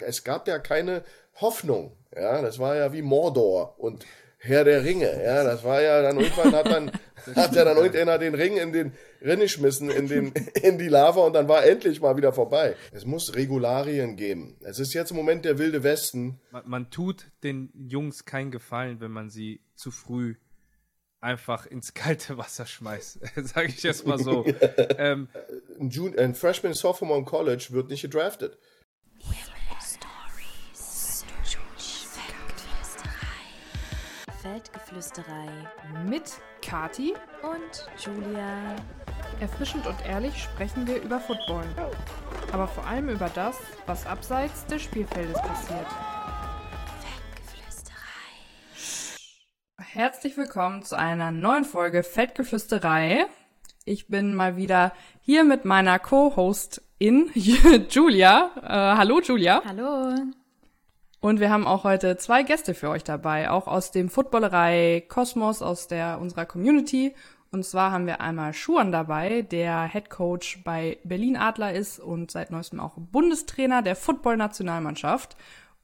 Es gab ja keine Hoffnung. Ja, das war ja wie Mordor und Herr der Ringe. Ja, das war ja dann irgendwann hat dann hat er dann irgendeiner den Ring in den Ring geschmissen, in den in die Lava und dann war endlich mal wieder vorbei. Es muss Regularien geben. Es ist jetzt im Moment der wilde Westen. Man, man tut den Jungs keinen Gefallen, wenn man sie zu früh einfach ins kalte Wasser schmeißt. Sage ich jetzt mal so. ähm, ein, Jun ein Freshman, Sophomore im College wird nicht gedraftet. Feldgeflüsterei mit Kati und Julia. Erfrischend und ehrlich sprechen wir über Football. Aber vor allem über das, was abseits des Spielfeldes passiert. Herzlich willkommen zu einer neuen Folge Fettgeflüsterei. Ich bin mal wieder hier mit meiner Co-Hostin Julia. Äh, hallo Julia. Hallo. Und wir haben auch heute zwei Gäste für euch dabei, auch aus dem Footballerei Kosmos, aus der unserer Community. Und zwar haben wir einmal Schuan dabei, der Head Coach bei Berlin Adler ist und seit neuestem auch Bundestrainer der Football-Nationalmannschaft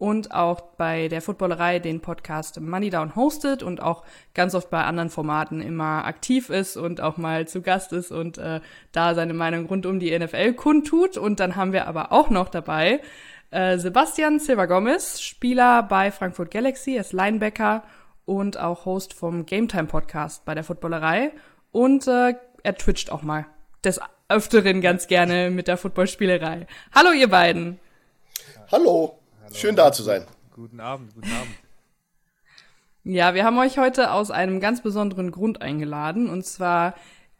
und auch bei der Footballerei den Podcast Money Down hostet und auch ganz oft bei anderen Formaten immer aktiv ist und auch mal zu Gast ist und äh, da seine Meinung rund um die NFL kundtut. Und dann haben wir aber auch noch dabei äh, Sebastian Silva Gomez, Spieler bei Frankfurt Galaxy, ist Linebacker und auch Host vom Game Time Podcast bei der Footballerei. Und äh, er twitcht auch mal des Öfteren ganz gerne mit der Footballspielerei. Hallo ihr beiden. Hallo. Hallo. Schön da zu sein. Guten Abend, guten Abend. Ja, wir haben euch heute aus einem ganz besonderen Grund eingeladen. Und zwar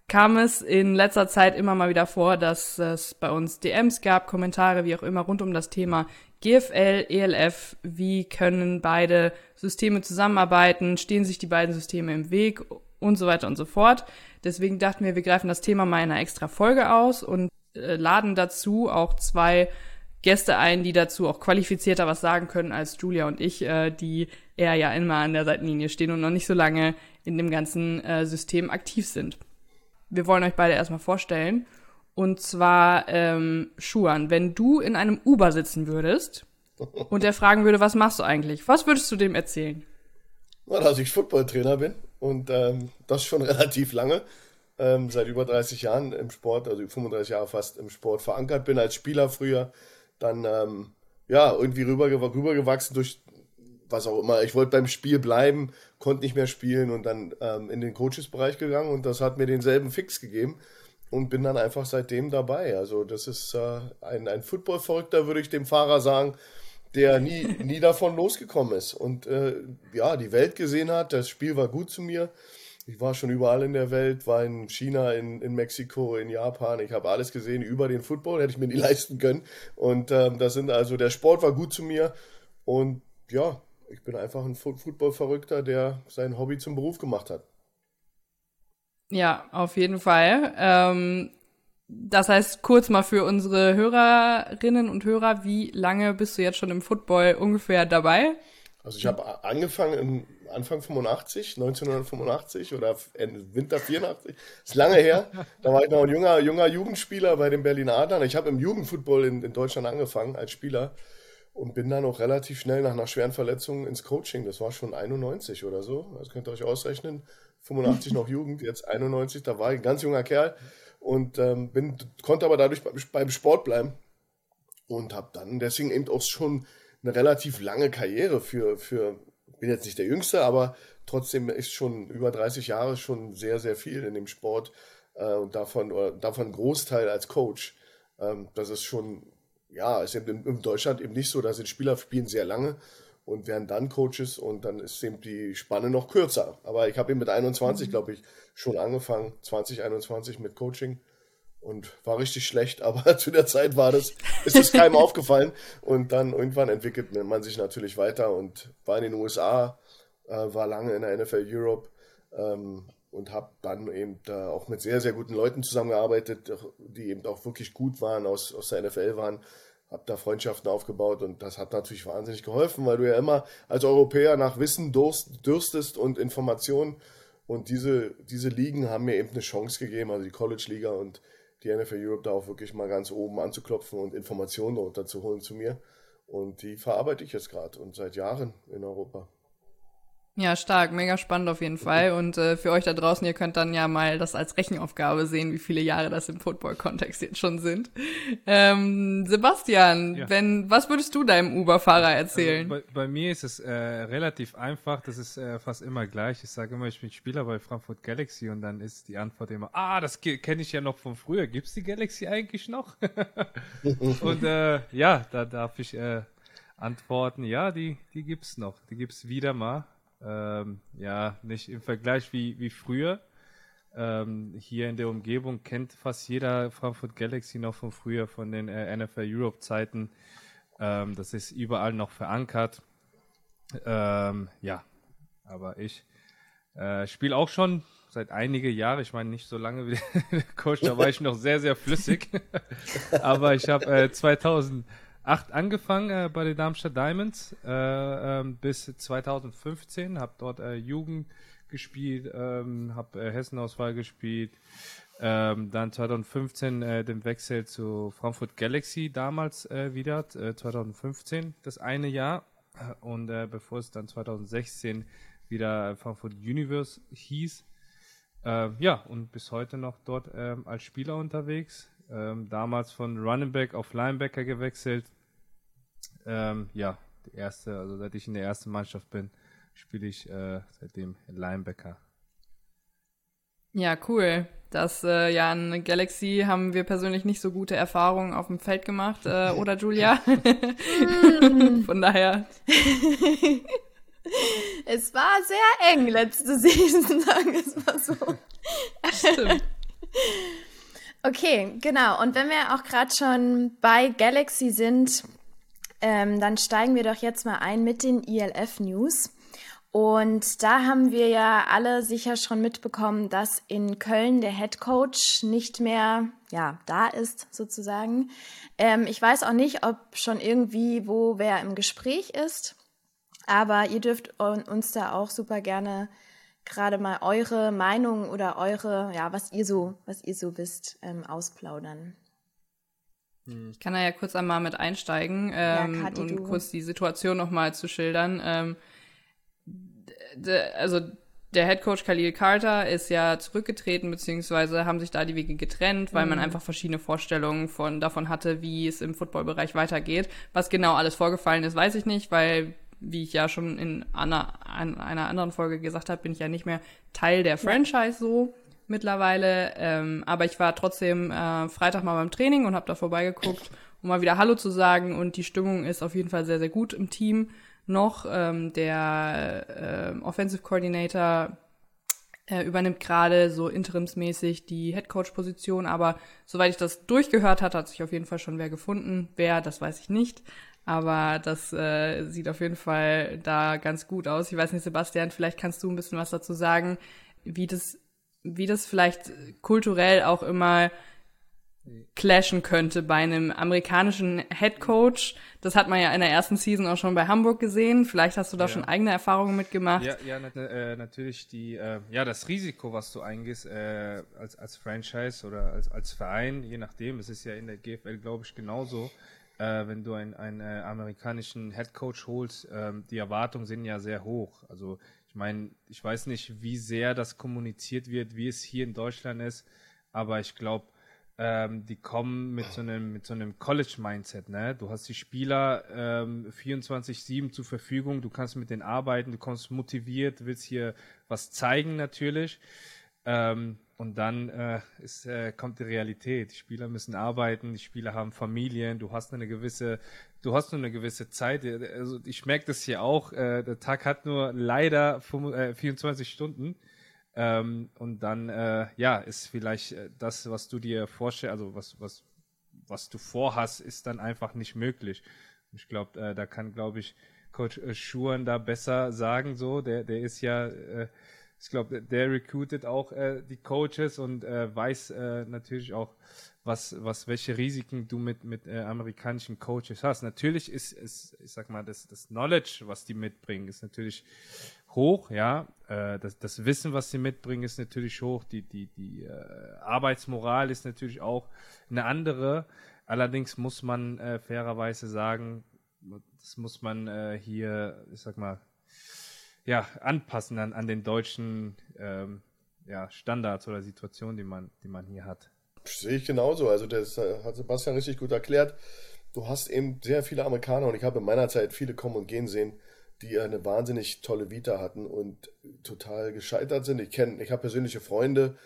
kam es in letzter Zeit immer mal wieder vor, dass es bei uns DMs gab, Kommentare, wie auch immer, rund um das Thema GFL, ELF, wie können beide Systeme zusammenarbeiten, stehen sich die beiden Systeme im Weg? Und so weiter und so fort. Deswegen dachten wir, wir greifen das Thema mal in einer extra Folge aus und äh, laden dazu auch zwei Gäste ein, die dazu auch qualifizierter was sagen können als Julia und ich, äh, die eher ja immer an der Seitenlinie stehen und noch nicht so lange in dem ganzen äh, System aktiv sind wir wollen euch beide erstmal vorstellen. Und zwar, ähm, Schuan, wenn du in einem Uber sitzen würdest und der fragen würde, was machst du eigentlich? Was würdest du dem erzählen? Na, dass ich Footballtrainer bin und ähm, das schon relativ lange. Ähm, seit über 30 Jahren im Sport, also 35 Jahre fast im Sport verankert bin als Spieler früher. Dann ähm, ja irgendwie rüber, rübergewachsen durch was auch immer. Ich wollte beim Spiel bleiben, konnte nicht mehr spielen und dann ähm, in den Coaches-Bereich gegangen und das hat mir denselben Fix gegeben und bin dann einfach seitdem dabei. Also das ist äh, ein, ein Football-Verrückter, würde ich dem Fahrer sagen, der nie, nie davon losgekommen ist und äh, ja, die Welt gesehen hat. Das Spiel war gut zu mir. Ich war schon überall in der Welt, war in China, in, in Mexiko, in Japan. Ich habe alles gesehen über den Football, hätte ich mir nie leisten können. Und ähm, das sind also, der Sport war gut zu mir. Und ja, ich bin einfach ein Football-Verrückter, der sein Hobby zum Beruf gemacht hat. Ja, auf jeden Fall. Ähm, das heißt, kurz mal für unsere Hörerinnen und Hörer, wie lange bist du jetzt schon im Football ungefähr dabei? Also ich habe angefangen im Anfang 85, 1985 oder Winter 84. Das ist lange her. Da war ich noch ein junger, junger Jugendspieler bei den Berliner Adlern. Ich habe im Jugendfootball in, in Deutschland angefangen als Spieler und bin dann auch relativ schnell nach einer schweren Verletzung ins Coaching. Das war schon 91 oder so. Das könnt ihr euch ausrechnen. 85 noch Jugend, jetzt 91. Da war ich ein ganz junger Kerl und ähm, bin, konnte aber dadurch beim Sport bleiben und habe dann deswegen eben auch schon eine relativ lange Karriere für, für, bin jetzt nicht der Jüngste, aber trotzdem ist schon über 30 Jahre schon sehr, sehr viel in dem Sport äh, und davon, oder davon Großteil als Coach. Ähm, das ist schon ja, ist eben in Deutschland eben nicht so, da sind Spieler spielen sehr lange und werden dann Coaches und dann ist eben die Spanne noch kürzer. Aber ich habe eben mit 21, mhm. glaube ich, schon angefangen, 2021 mit Coaching und war richtig schlecht, aber zu der Zeit war das, ist es keinem aufgefallen und dann irgendwann entwickelt man sich natürlich weiter und war in den USA, äh, war lange in der NFL Europe ähm, und habe dann eben da auch mit sehr, sehr guten Leuten zusammengearbeitet, die eben auch wirklich gut waren, aus, aus der NFL waren, habe da Freundschaften aufgebaut und das hat natürlich wahnsinnig geholfen, weil du ja immer als Europäer nach Wissen durst, dürstest und Informationen und diese, diese Ligen haben mir eben eine Chance gegeben, also die College-Liga und die NFL Europe da auch wirklich mal ganz oben anzuklopfen und Informationen darunter zu holen zu mir. Und die verarbeite ich jetzt gerade und seit Jahren in Europa. Ja, stark, mega spannend auf jeden Fall. Und äh, für euch da draußen, ihr könnt dann ja mal das als Rechenaufgabe sehen, wie viele Jahre das im Football-Kontext jetzt schon sind. Ähm, Sebastian, ja. wenn, was würdest du deinem Uber-Fahrer erzählen? Also bei, bei, mir ist es äh, relativ einfach, das ist äh, fast immer gleich. Ich sage immer, ich bin Spieler bei Frankfurt Galaxy und dann ist die Antwort immer, ah, das kenne ich ja noch von früher. Gibt's die Galaxy eigentlich noch? und äh, ja, da darf ich äh, antworten, ja, die, die gibt's noch. Die gibt's wieder mal. Ähm, ja, nicht im Vergleich wie, wie früher. Ähm, hier in der Umgebung kennt fast jeder Frankfurt Galaxy noch von früher, von den äh, NFL Europe Zeiten. Ähm, das ist überall noch verankert. Ähm, ja, aber ich äh, spiele auch schon seit einige Jahre, ich meine nicht so lange wie der Coach, da war ich noch sehr, sehr flüssig. aber ich habe äh, 2000 8 angefangen äh, bei den Darmstadt Diamonds äh, ähm, bis 2015, habe dort äh, Jugend gespielt, ähm, habe äh, Hessenauswahl gespielt, ähm, dann 2015 äh, den Wechsel zu Frankfurt Galaxy damals äh, wieder, äh, 2015 das eine Jahr und bevor es dann 2016 wieder Frankfurt Universe hieß. Ja, und bis heute noch dort äh, als Spieler unterwegs. Ähm, damals von Running Back auf Linebacker gewechselt. Ähm, ja, die erste, also seit ich in der ersten Mannschaft bin, spiele ich äh, seitdem Linebacker. Ja, cool. Das äh, ja in Galaxy haben wir persönlich nicht so gute Erfahrungen auf dem Feld gemacht, äh, oder Julia? Von daher. es war sehr eng letzte Saison, sagen wir es mal so. Stimmt. Okay, genau. Und wenn wir auch gerade schon bei Galaxy sind, ähm, dann steigen wir doch jetzt mal ein mit den ILF News. Und da haben wir ja alle sicher schon mitbekommen, dass in Köln der Head Coach nicht mehr ja da ist sozusagen. Ähm, ich weiß auch nicht, ob schon irgendwie wo wer im Gespräch ist, aber ihr dürft uns da auch super gerne gerade mal eure Meinung oder eure, ja, was ihr so, was ihr so wisst, ähm, ausplaudern. Hm. Ich kann da ja kurz einmal mit einsteigen ähm, ja, Kathi, und du. kurz die Situation nochmal zu schildern. Ähm, also der Head Coach Khalil Carter ist ja zurückgetreten, beziehungsweise haben sich da die Wege getrennt, weil mhm. man einfach verschiedene Vorstellungen von, davon hatte, wie es im Footballbereich weitergeht. Was genau alles vorgefallen ist, weiß ich nicht, weil wie ich ja schon in einer, in einer anderen Folge gesagt habe, bin ich ja nicht mehr Teil der Franchise so mittlerweile. Ähm, aber ich war trotzdem äh, Freitag mal beim Training und habe da vorbeigeguckt, um mal wieder Hallo zu sagen. Und die Stimmung ist auf jeden Fall sehr, sehr gut im Team noch. Ähm, der äh, Offensive Coordinator äh, übernimmt gerade so interimsmäßig die Head Coach Position, aber soweit ich das durchgehört hatte, hat sich auf jeden Fall schon wer gefunden. Wer, das weiß ich nicht. Aber das äh, sieht auf jeden Fall da ganz gut aus. Ich weiß nicht, Sebastian, vielleicht kannst du ein bisschen was dazu sagen, wie das, wie das vielleicht kulturell auch immer clashen könnte bei einem amerikanischen Head Coach. Das hat man ja in der ersten Season auch schon bei Hamburg gesehen. Vielleicht hast du da ja. schon eigene Erfahrungen mitgemacht. Ja, ja äh, natürlich die, äh, ja, das Risiko, was du eingehst äh, als, als Franchise oder als, als Verein, je nachdem. Es ist ja in der GFL, glaube ich, genauso äh, wenn du einen, einen äh, amerikanischen Head Coach holst, ähm, die Erwartungen sind ja sehr hoch. Also ich meine, ich weiß nicht, wie sehr das kommuniziert wird, wie es hier in Deutschland ist, aber ich glaube, ähm, die kommen mit so einem, mit so einem College-Mindset, ne? Du hast die Spieler ähm, 24-7 zur Verfügung, du kannst mit denen arbeiten, du kommst motiviert, willst hier was zeigen natürlich. Ähm, und dann äh, ist, äh, kommt die Realität. Die Spieler müssen arbeiten, die Spieler haben Familien, du hast eine gewisse, du hast nur eine gewisse Zeit. Also ich merke das hier auch, äh, der Tag hat nur leider 24 äh, Stunden. Ähm, und dann, äh, ja, ist vielleicht äh, das, was du dir vorstellst, also was, was, was du vorhast, ist dann einfach nicht möglich. Ich glaube, äh, da kann, glaube ich, Coach Schuren da besser sagen, so, der, der ist ja, äh, ich glaube, der recruitet auch äh, die Coaches und äh, weiß äh, natürlich auch, was, was, welche Risiken du mit, mit äh, amerikanischen Coaches hast. Natürlich ist, ist, ich sag mal, das, das Knowledge, was die mitbringen, ist natürlich hoch, ja. Äh, das, das Wissen, was sie mitbringen, ist natürlich hoch. Die, die, die äh, Arbeitsmoral ist natürlich auch eine andere. Allerdings muss man fairerweise sagen, das muss man hier, ich sag mal, ja, anpassen an, an den deutschen ähm, ja, Standards oder Situationen, die man, die man hier hat. Sehe ich genauso. Also das äh, hat Sebastian richtig gut erklärt. Du hast eben sehr viele Amerikaner und ich habe in meiner Zeit viele kommen und gehen sehen, die eine wahnsinnig tolle Vita hatten und total gescheitert sind. Ich kenne, ich habe persönliche Freunde,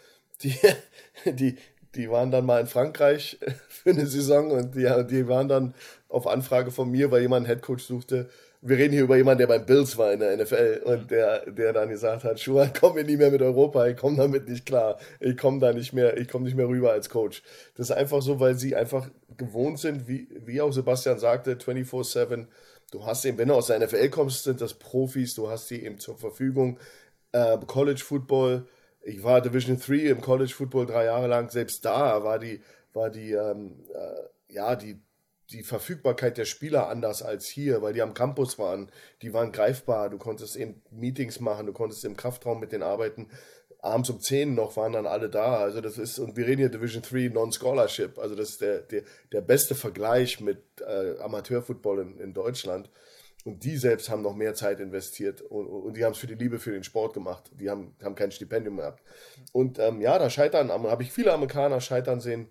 die, die, die waren dann mal in Frankreich für eine Saison und die, die waren dann auf Anfrage von mir, weil jemand einen Headcoach suchte, wir reden hier über jemanden, der beim Bills war in der NFL und mhm. der, der dann gesagt hat, Schuhan, komm mir nie mehr mit Europa, ich komme damit nicht klar, ich komme da nicht mehr, ich komme nicht mehr rüber als Coach. Das ist einfach so, weil sie einfach gewohnt sind, wie, wie auch Sebastian sagte, 24-7, du hast eben, wenn du aus der NFL kommst, sind das Profis, du hast die eben zur Verfügung, äh, College Football, ich war Division 3 im College Football drei Jahre lang, selbst da war die, war die, ähm, äh, ja, die die Verfügbarkeit der Spieler anders als hier, weil die am Campus waren. Die waren greifbar. Du konntest eben Meetings machen, du konntest im Kraftraum mit denen arbeiten. Abends um 10 noch waren dann alle da. Also das ist, und wir reden hier Division 3 Non-Scholarship. Also das ist der, der, der beste Vergleich mit äh, Amateurfootball in, in Deutschland. Und die selbst haben noch mehr Zeit investiert und, und die haben es für die Liebe für den Sport gemacht. Die haben, haben kein Stipendium gehabt. Und ähm, ja, da scheitern, habe ich viele Amerikaner scheitern sehen,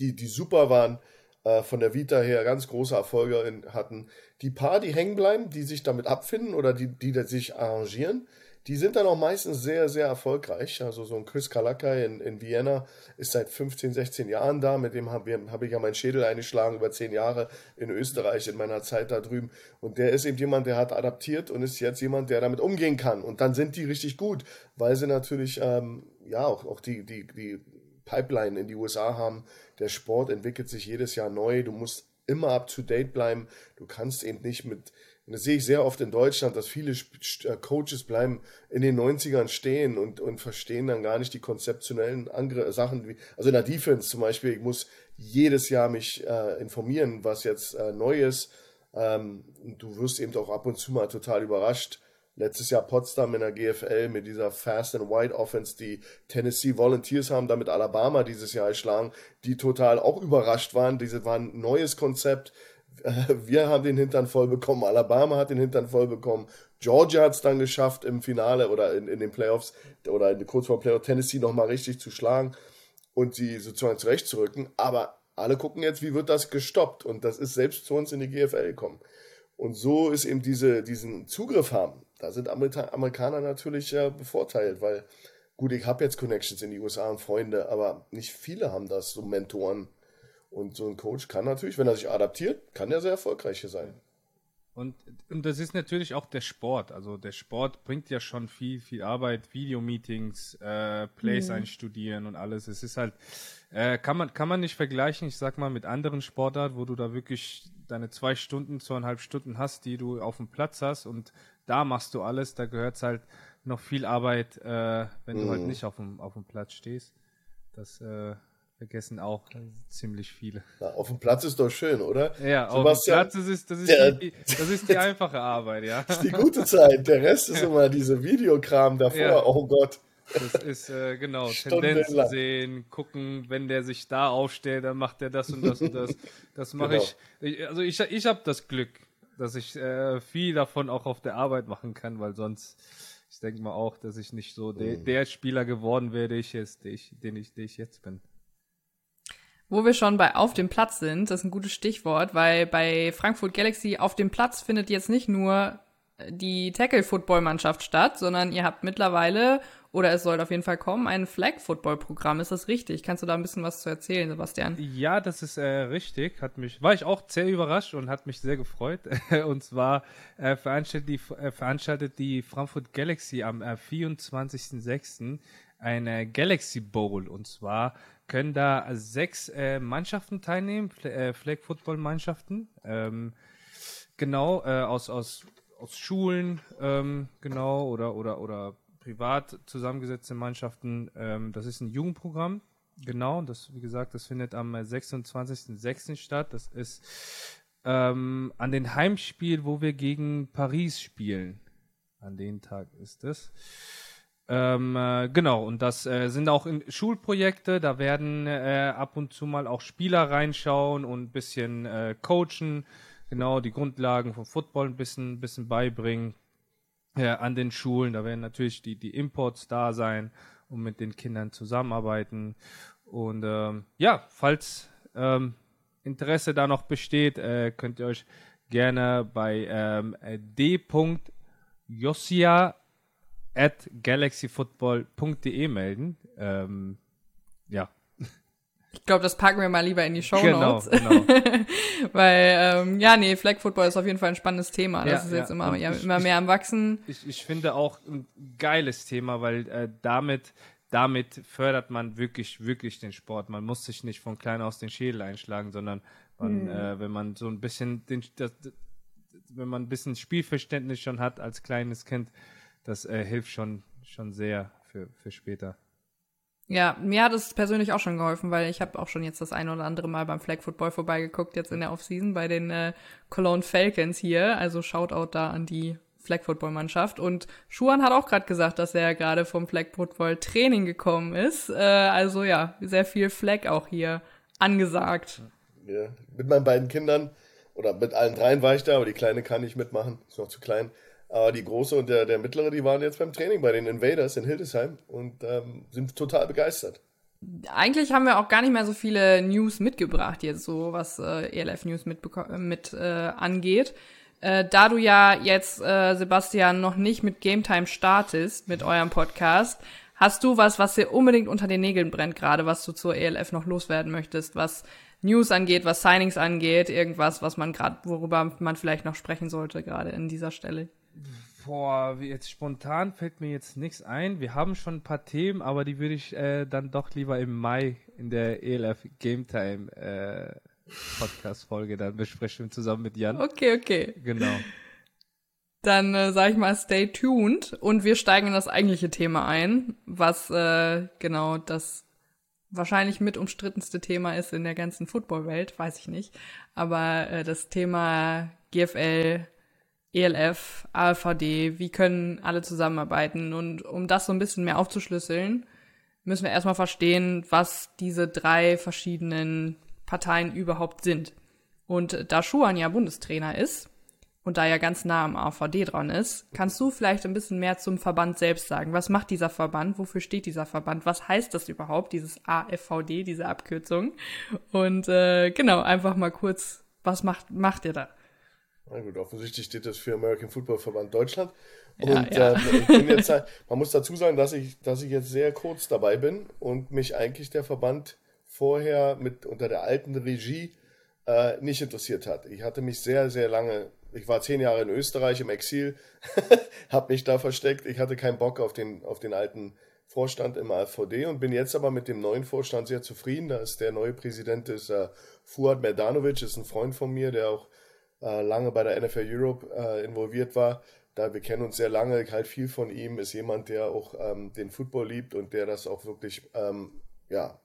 die, die super waren, äh, von der Vita her ganz große Erfolge in, hatten. Die paar, die hängen bleiben, die sich damit abfinden oder die, die sich arrangieren, die sind dann auch meistens sehr, sehr erfolgreich. Also so ein Chris Kalakai in, in Vienna ist seit 15, 16 Jahren da. Mit dem habe hab ich ja meinen Schädel eingeschlagen über 10 Jahre in Österreich in meiner Zeit da drüben. Und der ist eben jemand, der hat adaptiert und ist jetzt jemand, der damit umgehen kann. Und dann sind die richtig gut, weil sie natürlich ähm, ja auch, auch die, die, die Pipeline in die USA haben. Der Sport entwickelt sich jedes Jahr neu. Du musst immer up to date bleiben. Du kannst eben nicht mit, das sehe ich sehr oft in Deutschland, dass viele äh, Coaches bleiben in den 90ern stehen und, und verstehen dann gar nicht die konzeptionellen Angr Sachen. Wie, also in der Defense zum Beispiel, ich muss jedes Jahr mich äh, informieren, was jetzt äh, neu ist. Ähm, du wirst eben auch ab und zu mal total überrascht, letztes Jahr Potsdam in der GFL mit dieser Fast and Wide Offense, die Tennessee Volunteers haben, damit Alabama dieses Jahr geschlagen, die total auch überrascht waren. Diese waren ein neues Konzept. Wir haben den Hintern voll bekommen, Alabama hat den Hintern voll bekommen, Georgia hat es dann geschafft im Finale oder in, in den Playoffs oder in, kurz vor Playoff Tennessee nochmal richtig zu schlagen und sie sozusagen zurechtzurücken. Aber alle gucken jetzt, wie wird das gestoppt? Und das ist selbst zu uns in die GFL gekommen. Und so ist eben diese, diesen Zugriff haben da sind Amerikaner natürlich äh, bevorteilt, weil gut, ich habe jetzt Connections in die USA und Freunde, aber nicht viele haben das, so Mentoren. Und so ein Coach kann natürlich, wenn er sich adaptiert, kann er sehr erfolgreich hier sein. Und, und das ist natürlich auch der Sport. Also der Sport bringt ja schon viel, viel Arbeit, Videomeetings, äh, Plays mhm. einstudieren und alles. Es ist halt, äh, kann man, kann man nicht vergleichen, ich sag mal, mit anderen Sportarten, wo du da wirklich deine zwei Stunden, zweieinhalb Stunden hast, die du auf dem Platz hast und da machst du alles, da gehört es halt noch viel Arbeit, äh, wenn du halt mhm. nicht auf dem, auf dem Platz stehst. Das äh, vergessen auch ziemlich viele. Na, auf dem Platz ist doch schön, oder? Ja, Sebastian, auf dem Platz das ist, das ist, der, die, das ist die einfache Arbeit, ja. Das ist die gute Zeit. Der Rest ist immer diese Videokram davor. Ja. Oh Gott. Das ist äh, genau, Tendenzen sehen, gucken, wenn der sich da aufstellt, dann macht er das und das und das. Das mache genau. ich. Also ich, ich habe das Glück, dass ich äh, viel davon auch auf der Arbeit machen kann, weil sonst, ich denke mal auch, dass ich nicht so de, mhm. der Spieler geworden wäre, der ich jetzt, der ich, den ich, der ich jetzt bin. Wo wir schon bei auf dem Platz sind, das ist ein gutes Stichwort, weil bei Frankfurt Galaxy auf dem Platz findet jetzt nicht nur die Tackle-Football-Mannschaft statt, sondern ihr habt mittlerweile oder es soll auf jeden Fall kommen, ein Flag-Football-Programm. Ist das richtig? Kannst du da ein bisschen was zu erzählen, Sebastian? Ja, das ist äh, richtig. Hat mich, war ich auch sehr überrascht und hat mich sehr gefreut. und zwar äh, veranstaltet, die, äh, veranstaltet die Frankfurt Galaxy am äh, 24.06. eine Galaxy Bowl. Und zwar können da sechs äh, Mannschaften teilnehmen, äh, Flag-Football-Mannschaften. Ähm, genau, äh, aus, aus, aus Schulen, ähm, genau, oder, oder, oder privat zusammengesetzte Mannschaften. Ähm, das ist ein Jugendprogramm. Genau, das, wie gesagt, das findet am 26.06. statt. Das ist ähm, an den Heimspiel, wo wir gegen Paris spielen. An den Tag ist es. Ähm, äh, genau, und das äh, sind auch Schulprojekte, da werden äh, ab und zu mal auch Spieler reinschauen und ein bisschen äh, coachen. Genau die Grundlagen vom Football ein bisschen, bisschen beibringen ja, an den Schulen. Da werden natürlich die, die Imports da sein und mit den Kindern zusammenarbeiten. Und ähm, ja, falls ähm, Interesse da noch besteht, äh, könnt ihr euch gerne bei ähm, d.josia at galaxyfootball.de melden. Ähm, ja. Ich glaube, das packen wir mal lieber in die Show Notes. Genau, genau. Weil, ähm, ja, nee, Flag Football ist auf jeden Fall ein spannendes Thema. Das Ja, ist jetzt ja. immer, ja, immer ich- mehr am Wachsen. Ich, ich finde auch ein geiles Thema, weil äh, damit, damit fördert man wirklich, wirklich den Sport. Man muss sich nicht von klein aus den Schädel einschlagen, sondern man, äh, wenn man so ein bisschen den, das- wenn man ein bisschen Spielverständnis schon hat als kleines Kind, das äh, hilft schon, schon sehr für, für später. Ja, mir hat es persönlich auch schon geholfen, weil ich habe auch schon jetzt das eine oder andere Mal beim Flag Football vorbeigeguckt, jetzt in der Offseason bei den äh, Cologne Falcons hier. Also Shoutout da an die Flag Football Mannschaft. Und Schuan hat auch gerade gesagt, dass er gerade vom Flag Football Training gekommen ist. Äh, also ja, sehr viel Flag auch hier angesagt. Ja, mit meinen beiden Kindern oder mit allen dreien war ich da, aber die Kleine kann nicht mitmachen, ist noch zu klein. Aber die Große und der, der Mittlere, die waren jetzt beim Training bei den Invaders in Hildesheim und ähm, sind total begeistert. Eigentlich haben wir auch gar nicht mehr so viele News mitgebracht jetzt, so was äh, ELF News mitbeko- äh, mit äh, angeht. Äh, da du ja jetzt, äh, Sebastian, noch nicht mit Game Time startest mit eurem Podcast, hast du was, was dir unbedingt unter den Nägeln brennt gerade, was du zur ELF noch loswerden möchtest, was News angeht, was Signings angeht, irgendwas, was man gerade, worüber man vielleicht noch sprechen sollte, gerade in dieser Stelle. Boah, jetzt spontan fällt mir jetzt nichts ein. Wir haben schon ein paar Themen, aber die würde ich äh, dann doch lieber im Mai in der ELF Game Time äh, Podcast Folge dann besprechen zusammen mit Jan. Okay, okay. Genau. Dann äh, sage ich mal, stay tuned und wir steigen in das eigentliche Thema ein, was äh, genau das wahrscheinlich mit umstrittenste Thema ist in der ganzen Footballwelt, weiß ich nicht. Aber äh, das Thema GFL, ELF, ALVD, wie können alle zusammenarbeiten? Und um das so ein bisschen mehr aufzuschlüsseln, müssen wir erstmal verstehen, was diese drei verschiedenen Parteien überhaupt sind. Und da Schuan ja Bundestrainer ist, und da er ganz nah am AVD dran ist, kannst du vielleicht ein bisschen mehr zum Verband selbst sagen. Was macht dieser Verband? Wofür steht dieser Verband? Was heißt das überhaupt, dieses AFVD, diese Abkürzung? Und äh, genau, einfach mal kurz, was macht, macht ihr da? Na gut, offensichtlich steht das für American Football Verband Deutschland. Ja, und ja. Äh, ich bin jetzt, man muss dazu sagen, dass ich, dass ich jetzt sehr kurz dabei bin und mich eigentlich der Verband vorher mit unter der alten Regie äh, nicht interessiert hat. Ich hatte mich sehr, sehr lange, ich war zehn Jahre in Österreich im Exil, habe mich da versteckt. Ich hatte keinen Bock auf den, auf den alten Vorstand im AfVD und bin jetzt aber mit dem neuen Vorstand sehr zufrieden. Da ist der neue Präsident ist äh, Fuad Merdanovic, ist ein Freund von mir, der auch äh, lange bei der NFL Europe äh, involviert war. Da wir kennen uns sehr lange, ich halte viel von ihm, ist jemand, der auch ähm, den Football liebt und der das auch wirklich ähm, ja,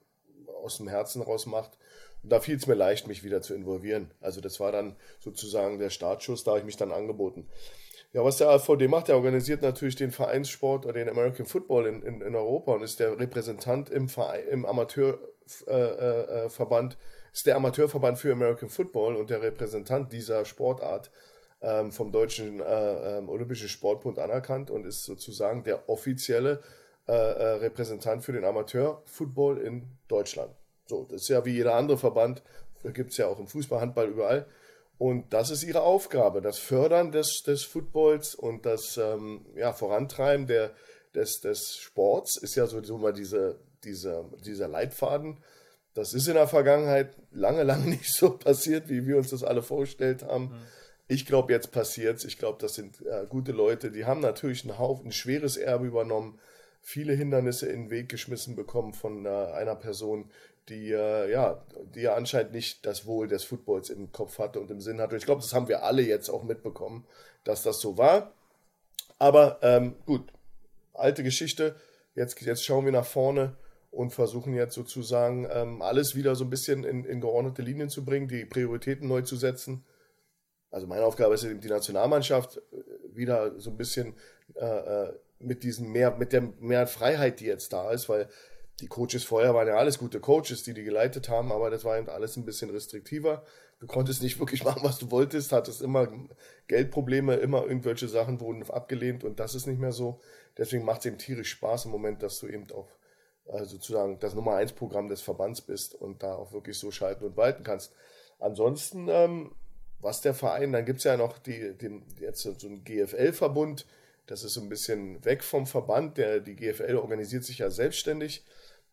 aus dem Herzen raus macht. Und da fiel es mir leicht, mich wieder zu involvieren. Also das war dann sozusagen der Startschuss, da habe ich mich dann angeboten. Ja, was der AVD macht, der organisiert natürlich den Vereinssport oder den American Football in, in, in Europa und ist der Repräsentant im, im Amateurverband, äh, äh, Verband, ist der Amateurverband für American Football und der Repräsentant dieser Sportart ähm, vom Deutschen äh, ähm, Olympischen Sportbund anerkannt und ist sozusagen der offizielle äh, äh, Repräsentant für den Amateurfootball in Deutschland. So, das ist ja wie jeder andere Verband, da gibt es ja auch im Fußball, Handball überall. Und das ist ihre Aufgabe, das Fördern des, des Footballs und das ähm, ja, Vorantreiben der, des, des Sports ist ja so, mal diese, diese, dieser Leitfaden. Das ist in der Vergangenheit lange, lange nicht so passiert, wie wir uns das alle vorgestellt haben. Ich glaube, jetzt passiert's. Ich glaube, das sind äh, gute Leute. Die haben natürlich einen Haufen, ein schweres Erbe übernommen, viele Hindernisse in den Weg geschmissen bekommen von äh, einer Person, die äh, ja, die ja anscheinend nicht das Wohl des Footballs im Kopf hatte und im Sinn hatte. Ich glaube, das haben wir alle jetzt auch mitbekommen, dass das so war. Aber ähm, gut, alte Geschichte. Jetzt, jetzt schauen wir nach vorne und versuchen jetzt sozusagen ähm, alles wieder so ein bisschen in, in geordnete Linien zu bringen, die Prioritäten neu zu setzen. Also meine Aufgabe ist eben die Nationalmannschaft äh, wieder so ein bisschen äh, äh, mit diesem mehr, mit der mehr Freiheit, die jetzt da ist, weil die Coaches vorher waren ja alles gute Coaches, die die geleitet haben, aber das war eben alles ein bisschen restriktiver. Du konntest nicht wirklich machen, was du wolltest, hattest immer Geldprobleme, immer irgendwelche Sachen wurden abgelehnt und das ist nicht mehr so. Deswegen macht es eben tierisch Spaß im Moment, dass du eben auch sozusagen das Nummer 1 Programm des Verbands bist und da auch wirklich so schalten und walten kannst. Ansonsten, ähm, was der Verein, dann gibt es ja noch die, den, jetzt so einen GFL-Verbund, das ist so ein bisschen weg vom Verband, der, die GFL organisiert sich ja selbstständig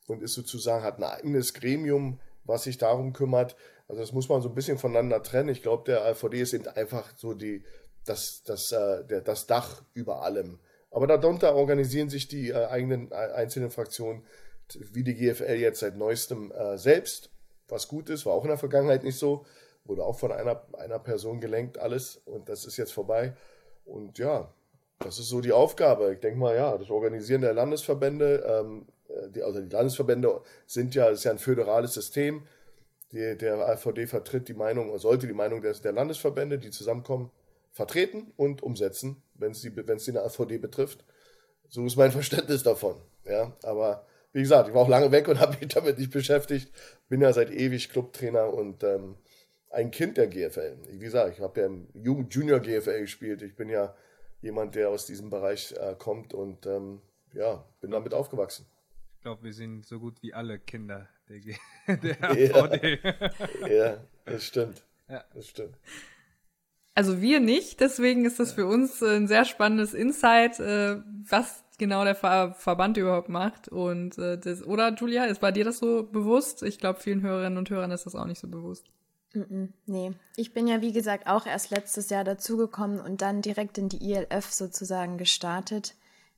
und ist sozusagen, hat ein eigenes Gremium, was sich darum kümmert. Also das muss man so ein bisschen voneinander trennen. Ich glaube, der AVD ist eben einfach so die, das, das, äh, der, das Dach über allem. Aber darunter organisieren sich die äh, eigenen äh, einzelnen Fraktionen, wie die GFL jetzt seit neuestem äh, selbst, was gut ist, war auch in der Vergangenheit nicht so, wurde auch von einer, einer Person gelenkt, alles, und das ist jetzt vorbei. Und ja, das ist so die Aufgabe. Ich denke mal, ja, das Organisieren der Landesverbände, ähm, äh, die, also die Landesverbände sind ja, ist ja ein föderales System. Die, der AVD vertritt die Meinung, sollte die Meinung des, der Landesverbände, die zusammenkommen, vertreten und umsetzen, wenn es die, die AVD betrifft. So ist mein Verständnis davon. Ja, aber wie gesagt, ich war auch lange weg und habe mich damit nicht beschäftigt. Bin ja seit ewig Clubtrainer und ähm, ein Kind der GFL. Wie gesagt, ich habe ja im Jugend Junior GFL gespielt. Ich bin ja jemand, der aus diesem Bereich äh, kommt und ähm, ja, bin damit aufgewachsen glaube, wir sind so gut wie alle Kinder der, G der AVD. Ja, ja, das stimmt. Ja. Das stimmt. Also wir nicht, deswegen ist das für uns ein sehr spannendes Insight, äh, was genau der Ver Verband überhaupt macht. Und äh, das, oder Julia, ist bei dir das so bewusst? Ich glaube, vielen Hörerinnen und Hörern ist das auch nicht so bewusst. Mm -mm, nee, ich bin ja wie gesagt auch erst letztes Jahr dazugekommen und dann direkt in die ILF sozusagen gestartet.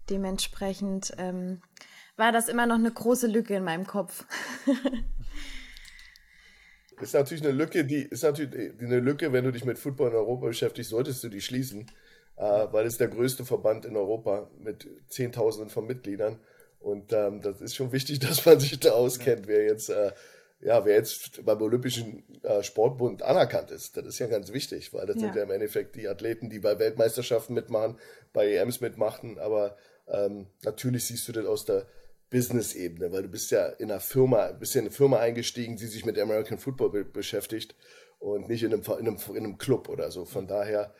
Dementsprechend ähm, war das immer noch eine große Lücke in meinem Kopf. ist natürlich eine Lücke, die ist natürlich eine Lücke, wenn du dich mit Football in Europa beschäftigst, solltest du die schließen, äh, weil es der größte Verband in Europa mit Zehntausenden von Mitgliedern. Und ähm, das ist schon wichtig, dass man sich da auskennt, wer jetzt, äh, ja, wer jetzt beim Olympischen äh, Sportbund anerkannt ist. Das ist ja ganz wichtig, weil das ja. sind ja im Endeffekt die Athleten, die bei Weltmeisterschaften mitmachen, bei EMs mitmachen. Aber ähm, natürlich siehst du das aus der Business-Ebene, weil du bist ja in einer Firma, bist ja in eine Firma eingestiegen, die sich mit American Football be beschäftigt und nicht in einem, in, einem, in einem Club oder so. Von daher,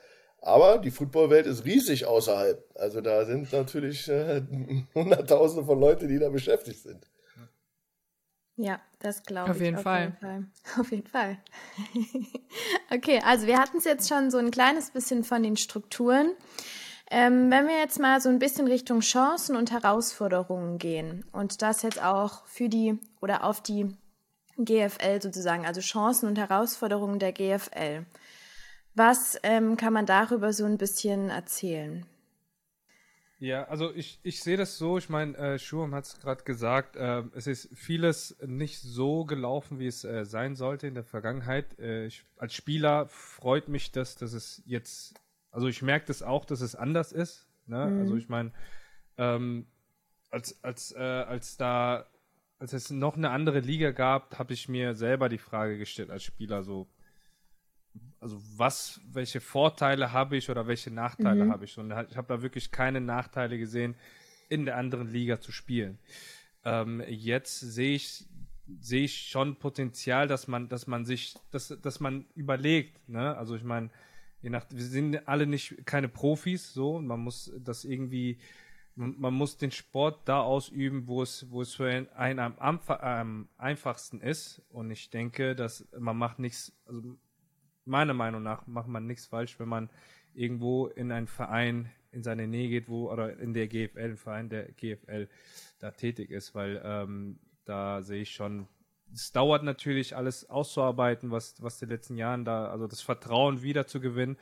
aber die Footballwelt ist riesig außerhalb. Also da sind natürlich äh, Hunderttausende von Leuten, die da beschäftigt sind. Ja, das glaube ich. Auf jeden Fall. Jeden Fall. Auf jeden Fall. okay, also wir hatten es jetzt schon so ein kleines bisschen von den Strukturen. Ähm, wenn wir jetzt mal so ein bisschen Richtung Chancen und Herausforderungen gehen und das jetzt auch für die oder auf die GFL sozusagen, also Chancen und Herausforderungen der GFL. Was ähm, kann man darüber so ein bisschen erzählen? Ja, also ich, ich sehe das so, ich meine, äh, Schurm hat es gerade gesagt, äh, es ist vieles nicht so gelaufen, wie es äh, sein sollte in der Vergangenheit. Äh, ich, als Spieler freut mich das, dass es jetzt also ich merke das auch, dass es anders ist. Ne? Mhm. Also ich meine, ähm, als, als, äh, als da, als es noch eine andere Liga gab, habe ich mir selber die Frage gestellt als Spieler so, also was, welche Vorteile habe ich oder welche Nachteile mhm. habe ich? Und ich habe da wirklich keine Nachteile gesehen, in der anderen Liga zu spielen. Ähm, jetzt sehe ich sehe ich schon Potenzial, dass man, dass man sich, dass, dass man überlegt, ne? Also ich meine, je nach, wir sind alle nicht keine Profis, so, man muss das irgendwie, man, man muss den Sport da ausüben, wo es, wo es für einen am, am, am einfachsten ist. Und ich denke, dass man macht nichts, also meiner Meinung nach macht man nichts falsch, wenn man irgendwo in einen Verein in seine Nähe geht, wo, oder in der GFL, ein Verein der GFL da tätig ist, weil ähm, da sehe ich schon es dauert natürlich alles auszuarbeiten, was, was die letzten Jahren da, also das Vertrauen wieder zu gewinnen.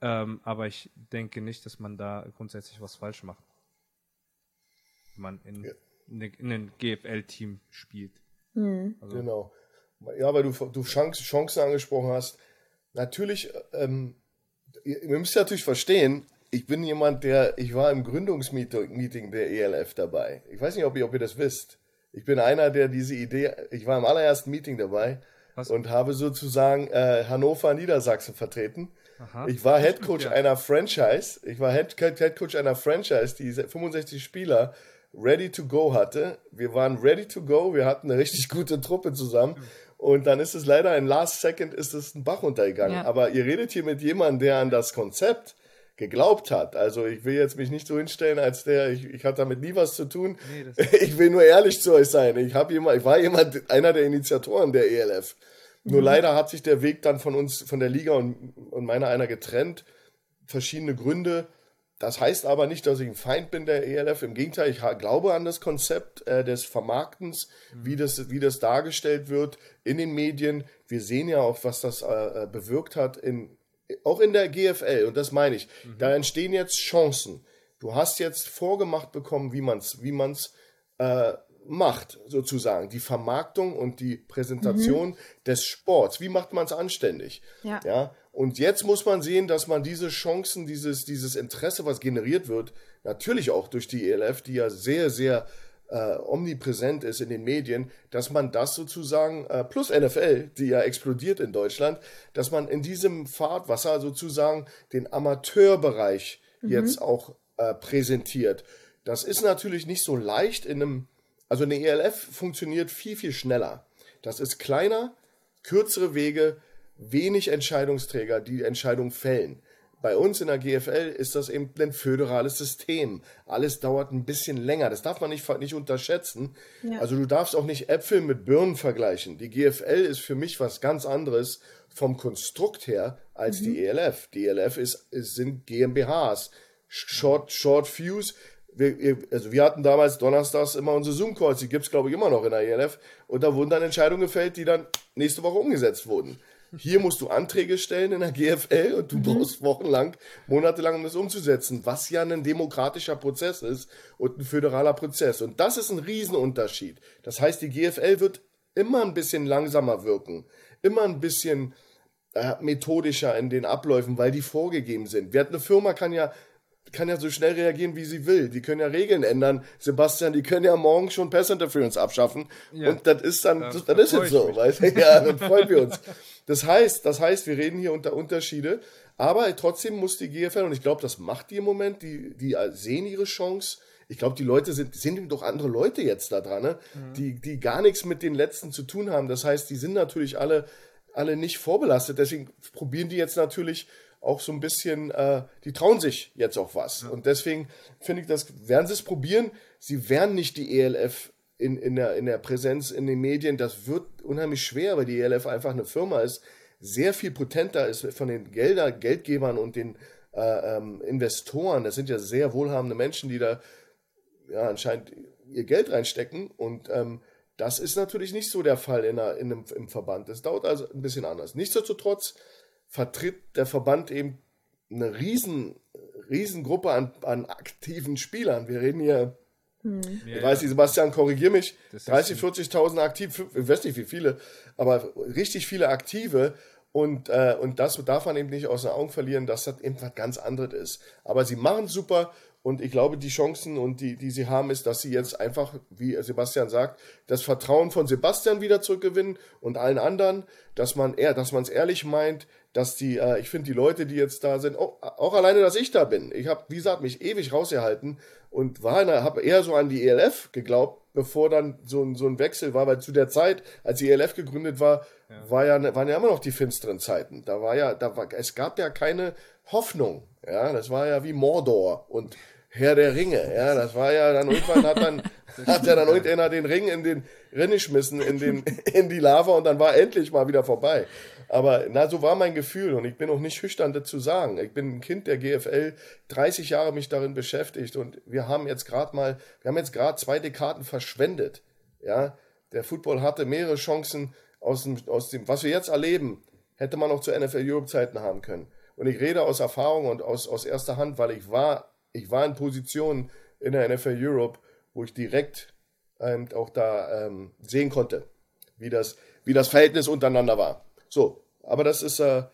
Ähm, aber ich denke nicht, dass man da grundsätzlich was falsch macht. Wenn man in, ja. in, in ein GFL-Team spielt. Mhm. Also. Genau. Ja, weil du, du Chancen angesprochen hast. Natürlich, ähm, ihr müsst natürlich verstehen, ich bin jemand, der, ich war im Gründungsmeeting der ELF dabei. Ich weiß nicht, ob ihr, ob ihr das wisst. Ich bin einer, der diese Idee, ich war im allerersten Meeting dabei Was? und habe sozusagen äh, Hannover, Niedersachsen vertreten. Aha. Ich war Headcoach ja. einer Franchise. Ich war Head, Head Coach einer Franchise, die 65 Spieler ready to go hatte. Wir waren ready to go, wir hatten eine richtig gute Truppe zusammen. Und dann ist es leider in Last Second ist es ein Bach untergegangen. Ja. Aber ihr redet hier mit jemandem, der an das Konzept geglaubt hat. Also ich will jetzt mich nicht so hinstellen, als der, ich, ich hatte damit nie was zu tun. Nee, ich will nur ehrlich zu euch sein. Ich, jemand, ich war jemand, einer der Initiatoren der ELF. Nur mhm. leider hat sich der Weg dann von uns, von der Liga und, und meiner einer getrennt. Verschiedene Gründe. Das heißt aber nicht, dass ich ein Feind bin der ELF. Im Gegenteil, ich glaube an das Konzept äh, des Vermarktens, mhm. wie, das, wie das dargestellt wird in den Medien. Wir sehen ja auch, was das äh, äh bewirkt hat in auch in der GFL, und das meine ich, mhm. da entstehen jetzt Chancen. Du hast jetzt vorgemacht bekommen, wie man es wie man's, äh, macht, sozusagen. Die Vermarktung und die Präsentation mhm. des Sports. Wie macht man es anständig? Ja. ja. Und jetzt muss man sehen, dass man diese Chancen, dieses, dieses Interesse, was generiert wird, natürlich auch durch die ELF, die ja sehr, sehr äh, omnipräsent ist in den Medien, dass man das sozusagen, äh, plus NFL, die ja explodiert in Deutschland, dass man in diesem Fahrtwasser sozusagen den Amateurbereich mhm. jetzt auch äh, präsentiert. Das ist natürlich nicht so leicht in einem, also eine ELF funktioniert viel, viel schneller. Das ist kleiner, kürzere Wege, wenig Entscheidungsträger, die Entscheidung fällen. Bei uns in der GFL ist das eben ein föderales System. Alles dauert ein bisschen länger. Das darf man nicht, nicht unterschätzen. Ja. Also du darfst auch nicht Äpfel mit Birnen vergleichen. Die GFL ist für mich was ganz anderes vom Konstrukt her als mhm. die ELF. Die ELF ist, ist, sind GmbHs. Short, Short Fuse. Wir, also wir hatten damals donnerstags immer unsere Zoom-Calls, die gibt es glaube ich immer noch in der ELF. Und da wurden dann Entscheidungen gefällt, die dann nächste Woche umgesetzt wurden. Hier musst du Anträge stellen in der GFL und du mhm. brauchst wochenlang, monatelang, um das umzusetzen, was ja ein demokratischer Prozess ist und ein föderaler Prozess. Und das ist ein Riesenunterschied. Das heißt, die GFL wird immer ein bisschen langsamer wirken, immer ein bisschen äh, methodischer in den Abläufen, weil die vorgegeben sind. Wer eine Firma kann ja kann ja so schnell reagieren, wie sie will. Die können ja Regeln ändern. Sebastian, die können ja morgen schon Pass Interference abschaffen. Ja. Und das ist dann, das, das ist jetzt so, weißt du? Ja, dann freuen wir uns. Das heißt, das heißt, wir reden hier unter Unterschiede. Aber trotzdem muss die GFL, und ich glaube, das macht die im Moment, die, die sehen ihre Chance. Ich glaube, die Leute sind, sind doch andere Leute jetzt da dran, ne? Mhm. die, die gar nichts mit den letzten zu tun haben. Das heißt, die sind natürlich alle, alle nicht vorbelastet. Deswegen probieren die jetzt natürlich auch so ein bisschen, äh, die trauen sich jetzt auch was. Ja. Und deswegen finde ich, das werden sie es probieren. Sie werden nicht die ELF in, in, der, in der Präsenz in den Medien. Das wird unheimlich schwer, weil die ELF einfach eine Firma ist, sehr viel potenter ist von den Gelder, Geldgebern und den äh, ähm, Investoren. Das sind ja sehr wohlhabende Menschen, die da ja, anscheinend ihr Geld reinstecken. Und ähm, das ist natürlich nicht so der Fall in, einer, in einem, im Verband. Das dauert also ein bisschen anders. Nichtsdestotrotz vertritt der Verband eben eine riesen, riesen Gruppe an, an aktiven Spielern. Wir reden hier, hm. ich weiß nicht, Sebastian, korrigier mich, 30, 40.000 aktiv, ich weiß nicht wie viele, aber richtig viele Aktive. Und, äh, und das darf man eben nicht aus den Augen verlieren, dass das eben was ganz anderes ist. Aber sie machen super und ich glaube, die Chancen und die, die sie haben, ist, dass sie jetzt einfach, wie Sebastian sagt, das Vertrauen von Sebastian wieder zurückgewinnen und allen anderen, dass man eher, dass man es ehrlich meint, dass die, äh, ich finde die Leute, die jetzt da sind, auch, auch alleine, dass ich da bin. Ich habe, wie gesagt, mich ewig rausgehalten und war habe eher so an die ELF geglaubt, bevor dann so ein, so ein Wechsel war, weil zu der Zeit, als die ELF gegründet war, ja. War ja, waren ja immer noch die finsteren Zeiten. Da war ja, da war, es gab ja keine Hoffnung. Ja, das war ja wie Mordor und Herr der Ringe. Ja, das war ja dann irgendwann hat dann hat ja dann irgendeiner den Ring in den Rinne geschmissen, in den in die Lava und dann war endlich mal wieder vorbei. Aber na, so war mein Gefühl und ich bin auch nicht schüchtern dazu sagen. Ich bin ein Kind der GFL, 30 Jahre mich darin beschäftigt und wir haben jetzt gerade mal, wir haben jetzt gerade zwei Dekaden verschwendet. Ja, der Football hatte mehrere Chancen aus dem, aus dem, was wir jetzt erleben, hätte man auch zu NFL Europe Zeiten haben können. Und ich rede aus Erfahrung und aus, aus erster Hand, weil ich war, ich war in Positionen in der NFL Europe, wo ich direkt ähm, auch da ähm, sehen konnte, wie das, wie das Verhältnis untereinander war. So, aber das ist, äh,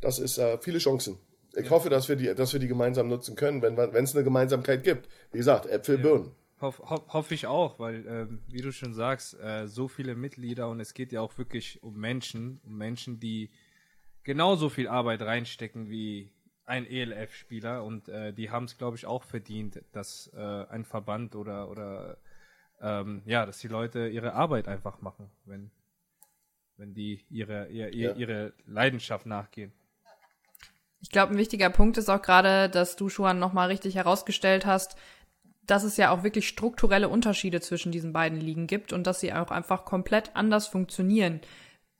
das ist äh, viele Chancen. Ich hoffe, dass wir, die, dass wir die gemeinsam nutzen können, wenn es eine Gemeinsamkeit gibt. Wie gesagt, Äpfel, ja. Birnen. Hoff, hoff, hoffe ich auch, weil, ähm, wie du schon sagst, äh, so viele Mitglieder und es geht ja auch wirklich um Menschen, um Menschen, die genauso viel Arbeit reinstecken wie ein ELF-Spieler und äh, die haben es, glaube ich, auch verdient, dass äh, ein Verband oder, oder ähm, ja, dass die Leute ihre Arbeit einfach machen, wenn, wenn die ihre, ihre, ja. ihre Leidenschaft nachgehen. Ich glaube, ein wichtiger Punkt ist auch gerade, dass du schon nochmal richtig herausgestellt hast, dass es ja auch wirklich strukturelle Unterschiede zwischen diesen beiden Ligen gibt und dass sie auch einfach komplett anders funktionieren,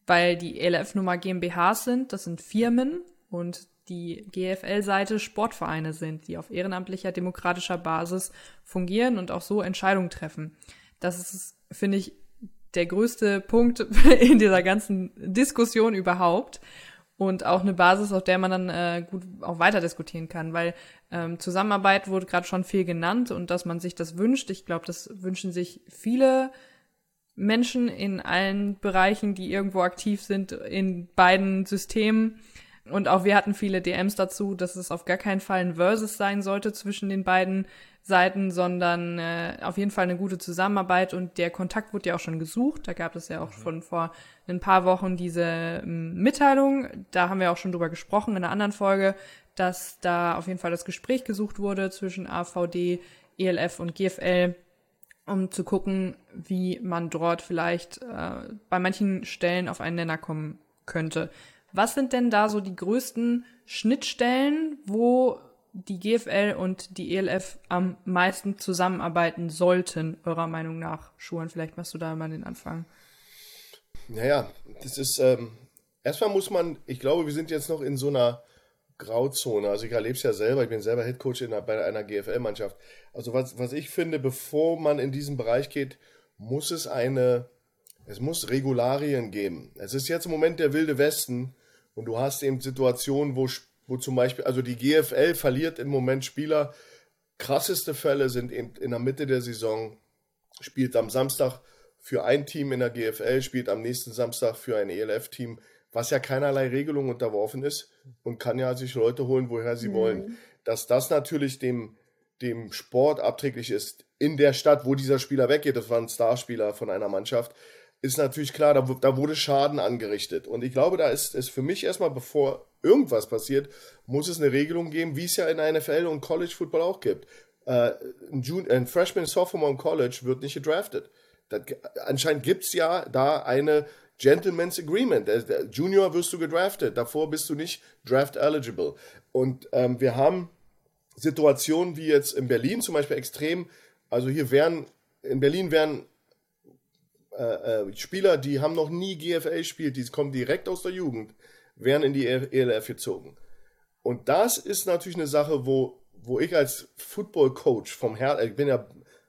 weil die ELF-Nummer GmbHs sind, das sind Firmen und die GFL-Seite Sportvereine sind, die auf ehrenamtlicher demokratischer Basis fungieren und auch so Entscheidungen treffen. Das ist, finde ich, der größte Punkt in dieser ganzen Diskussion überhaupt und auch eine Basis, auf der man dann äh, gut auch weiter diskutieren kann, weil ähm, Zusammenarbeit wurde gerade schon viel genannt und dass man sich das wünscht. Ich glaube, das wünschen sich viele Menschen in allen Bereichen, die irgendwo aktiv sind in beiden Systemen. Und auch wir hatten viele DMs dazu, dass es auf gar keinen Fall ein Versus sein sollte zwischen den beiden Seiten, sondern äh, auf jeden Fall eine gute Zusammenarbeit und der Kontakt wurde ja auch schon gesucht. Da gab es ja auch mhm. schon vor ein paar Wochen diese ähm, Mitteilung. Da haben wir auch schon drüber gesprochen in einer anderen Folge, dass da auf jeden Fall das Gespräch gesucht wurde zwischen AVD, ELF und GFL, um zu gucken, wie man dort vielleicht äh, bei manchen Stellen auf einen Nenner kommen könnte. Was sind denn da so die größten Schnittstellen, wo die GFL und die ELF am meisten zusammenarbeiten sollten, eurer Meinung nach? Schuhen, vielleicht machst du da mal den Anfang. Naja, das ist, ähm, erstmal muss man, ich glaube, wir sind jetzt noch in so einer Grauzone. Also ich erlebe es ja selber, ich bin selber Headcoach in einer, bei einer GFL-Mannschaft. Also was, was ich finde, bevor man in diesen Bereich geht, muss es eine, es muss Regularien geben. Es ist jetzt im Moment der wilde Westen und du hast eben Situationen, wo wo zum Beispiel, also die GFL verliert im Moment Spieler. Krasseste Fälle sind eben in der Mitte der Saison, spielt am Samstag für ein Team in der GFL, spielt am nächsten Samstag für ein ELF-Team, was ja keinerlei Regelung unterworfen ist und kann ja sich Leute holen, woher sie mhm. wollen. Dass das natürlich dem, dem Sport abträglich ist in der Stadt, wo dieser Spieler weggeht, das war ein Starspieler von einer Mannschaft, ist natürlich klar, da, da wurde Schaden angerichtet. Und ich glaube, da ist es für mich erstmal, bevor irgendwas passiert, muss es eine Regelung geben, wie es ja in der NFL und College Football auch gibt. Äh, ein, Jun ein Freshman, Sophomore im College wird nicht gedraftet. Das, anscheinend gibt es ja da eine Gentleman's Agreement. Der, der Junior wirst du gedraftet, davor bist du nicht draft eligible. Und ähm, wir haben Situationen wie jetzt in Berlin zum Beispiel extrem, also hier wären, in Berlin wären äh, äh, Spieler, die haben noch nie GFL gespielt, die kommen direkt aus der Jugend, werden in die ELF gezogen. Und das ist natürlich eine Sache, wo, wo ich als Football-Coach vom Herz, ich bin ja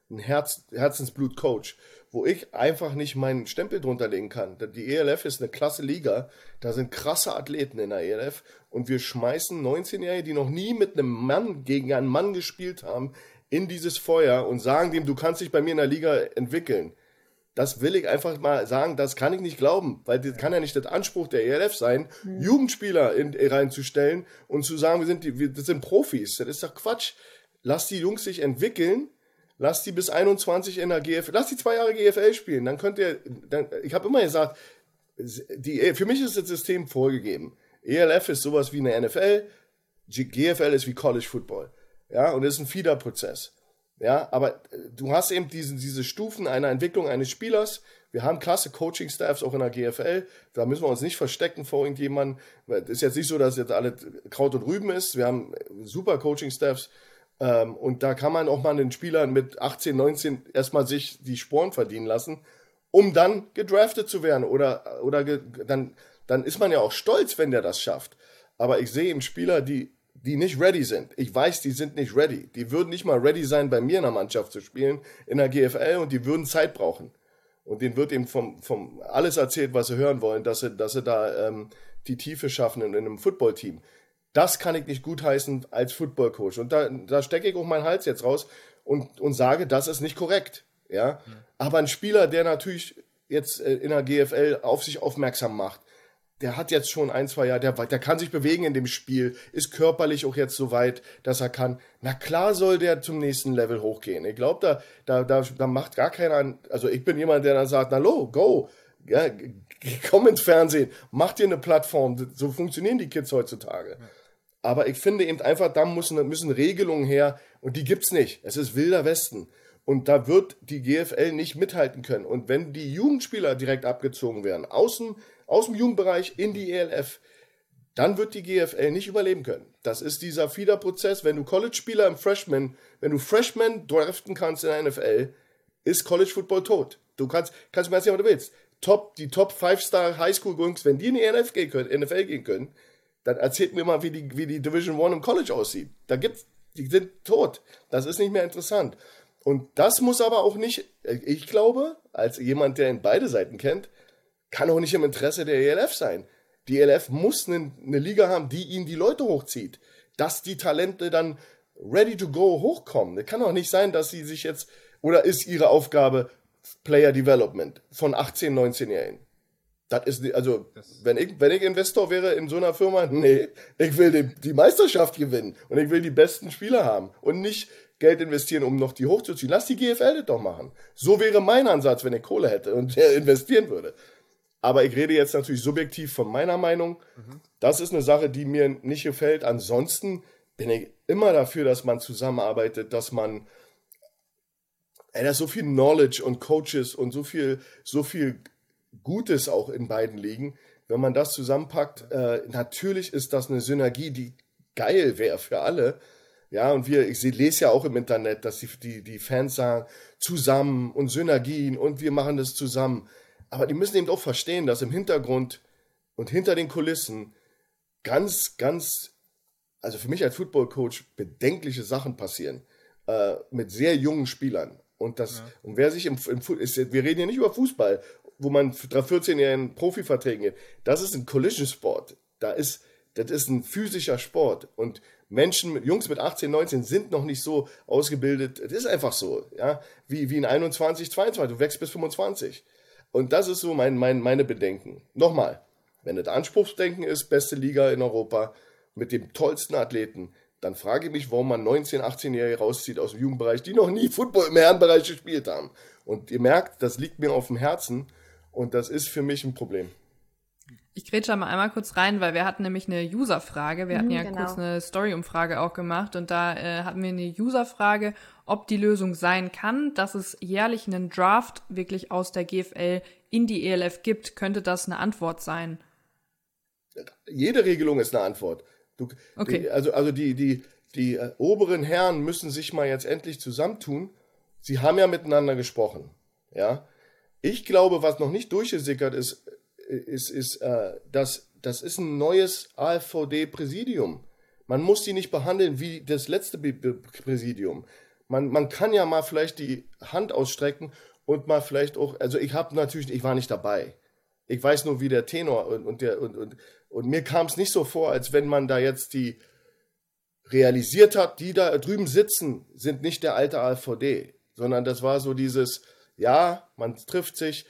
ein Herz, Herzensblut-Coach, wo ich einfach nicht meinen Stempel drunter legen kann. Die ELF ist eine klasse Liga, da sind krasse Athleten in der ELF und wir schmeißen 19-Jährige, die noch nie mit einem Mann gegen einen Mann gespielt haben, in dieses Feuer und sagen dem, du kannst dich bei mir in der Liga entwickeln. Das will ich einfach mal sagen, das kann ich nicht glauben, weil das kann ja nicht der Anspruch der ELF sein, mhm. Jugendspieler in, reinzustellen und zu sagen, wir sind, die, wir, das sind Profis. Das ist doch Quatsch. Lass die Jungs sich entwickeln, lass die bis 21 in der GFL, lass die zwei Jahre GFL spielen, dann könnt ihr, dann, ich habe immer gesagt, die, für mich ist das System vorgegeben. ELF ist sowas wie eine NFL, GFL ist wie College Football. Ja, und das ist ein Feeder-Prozess. Ja, aber äh, du hast eben diese, diese Stufen einer Entwicklung eines Spielers. Wir haben klasse Coaching-Staffs auch in der GFL. Da müssen wir uns nicht verstecken vor irgendjemandem. Es ist jetzt nicht so, dass jetzt alle Kraut und Rüben ist. Wir haben äh, super Coaching-Staffs. Ähm, und da kann man auch mal einen Spieler mit 18, 19 erstmal sich die Sporen verdienen lassen, um dann gedraftet zu werden. Oder, oder ge, dann, dann ist man ja auch stolz, wenn der das schafft. Aber ich sehe eben Spieler, die die nicht ready sind. Ich weiß, die sind nicht ready. Die würden nicht mal ready sein, bei mir in der Mannschaft zu spielen, in der GFL, und die würden Zeit brauchen. Und denen wird eben vom, vom alles erzählt, was sie hören wollen, dass sie, dass sie da ähm, die Tiefe schaffen in, in einem Footballteam. Das kann ich nicht gutheißen als Footballcoach. Und da, da stecke ich auch meinen Hals jetzt raus und, und sage, das ist nicht korrekt. Ja? Aber ein Spieler, der natürlich jetzt äh, in der GFL auf sich aufmerksam macht, der hat jetzt schon ein, zwei Jahre, der, der kann sich bewegen in dem Spiel, ist körperlich auch jetzt so weit, dass er kann. Na klar soll der zum nächsten Level hochgehen. Ich glaube, da, da, da, da macht gar keiner, also ich bin jemand, der dann sagt, na lo, go, ja, komm ins Fernsehen, mach dir eine Plattform. So funktionieren die Kids heutzutage. Aber ich finde eben einfach, da müssen, müssen Regelungen her und die gibt's nicht. Es ist wilder Westen. Und da wird die GFL nicht mithalten können. Und wenn die Jugendspieler direkt abgezogen werden, aus dem, aus dem Jugendbereich in die ELF, dann wird die GFL nicht überleben können. Das ist dieser Fiederprozess. Wenn du College-Spieler im Freshman, wenn du Freshman draften kannst in der NFL, ist College Football tot. Du kannst, kannst mir erzählen, was du willst. Top, die Top 5-Star Highschool-Jungs, wenn die in die NFL gehen können, NFL gehen können, dann erzählt mir mal, wie die, wie die Division One im College aussieht. Da gibt's, die sind tot. Das ist nicht mehr interessant. Und das muss aber auch nicht, ich glaube, als jemand, der in beide Seiten kennt, kann auch nicht im Interesse der ELF sein. Die ELF muss eine, eine Liga haben, die ihnen die Leute hochzieht. Dass die Talente dann ready to go hochkommen. Das kann doch nicht sein, dass sie sich jetzt, oder ist ihre Aufgabe Player Development von 18, 19-Jährigen? Das ist, also, wenn ich, wenn ich Investor wäre in so einer Firma, nee, ich will die, die Meisterschaft gewinnen und ich will die besten Spieler haben und nicht Geld investieren, um noch die hochzuziehen. Lass die GFL das doch machen. So wäre mein Ansatz, wenn ich Kohle hätte und investieren würde. Aber ich rede jetzt natürlich subjektiv von meiner Meinung. Mhm. Das ist eine Sache, die mir nicht gefällt. Ansonsten bin ich immer dafür, dass man zusammenarbeitet, dass man, ey, da ist so viel Knowledge und Coaches und so viel, so viel Gutes auch in beiden liegen. Wenn man das zusammenpackt, äh, natürlich ist das eine Synergie, die geil wäre für alle. Ja, und wir, ich lese ja auch im Internet, dass die, die, die Fans sagen, zusammen und Synergien und wir machen das zusammen. Aber die müssen eben auch verstehen, dass im Hintergrund und hinter den Kulissen ganz, ganz, also für mich als Football-Coach bedenkliche Sachen passieren äh, mit sehr jungen Spielern. Und das, ja. und wer sich im, im ist, wir reden hier nicht über Fußball wo man 14 Jahre in Profiverträgen geht. Das ist ein Collision Sport. Da ist, das ist ein physischer Sport. Und Menschen, Jungs mit 18, 19 sind noch nicht so ausgebildet. Das ist einfach so, ja. Wie, wie in 21, 22. Du wächst bis 25. Und das ist so mein, mein, meine Bedenken. Nochmal, wenn das Anspruchsdenken ist, beste Liga in Europa mit dem tollsten Athleten, dann frage ich mich, warum man 19, 18-Jährige rauszieht aus dem Jugendbereich, die noch nie Football im Herrenbereich gespielt haben. Und ihr merkt, das liegt mir auf dem Herzen. Und das ist für mich ein Problem. Ich grätsche mal einmal kurz rein, weil wir hatten nämlich eine User-Frage. Wir hatten mhm, ja genau. kurz eine Story-Umfrage auch gemacht und da äh, hatten wir eine User-Frage, ob die Lösung sein kann, dass es jährlich einen Draft wirklich aus der GFL in die ELF gibt. Könnte das eine Antwort sein? Jede Regelung ist eine Antwort. Du, okay. Die, also, also die, die, die äh, oberen Herren müssen sich mal jetzt endlich zusammentun. Sie haben ja miteinander gesprochen. Ja. Ich glaube, was noch nicht durchgesickert ist, ist, ist äh, dass das ist ein neues AfVD-Präsidium. Man muss die nicht behandeln wie das letzte Präsidium. Man, man kann ja mal vielleicht die Hand ausstrecken und mal vielleicht auch, also ich habe natürlich, ich war nicht dabei. Ich weiß nur, wie der Tenor und, und der und, und, und mir kam es nicht so vor, als wenn man da jetzt die realisiert hat, die da drüben sitzen, sind nicht der alte AfVD, sondern das war so dieses, ja, man trifft sich,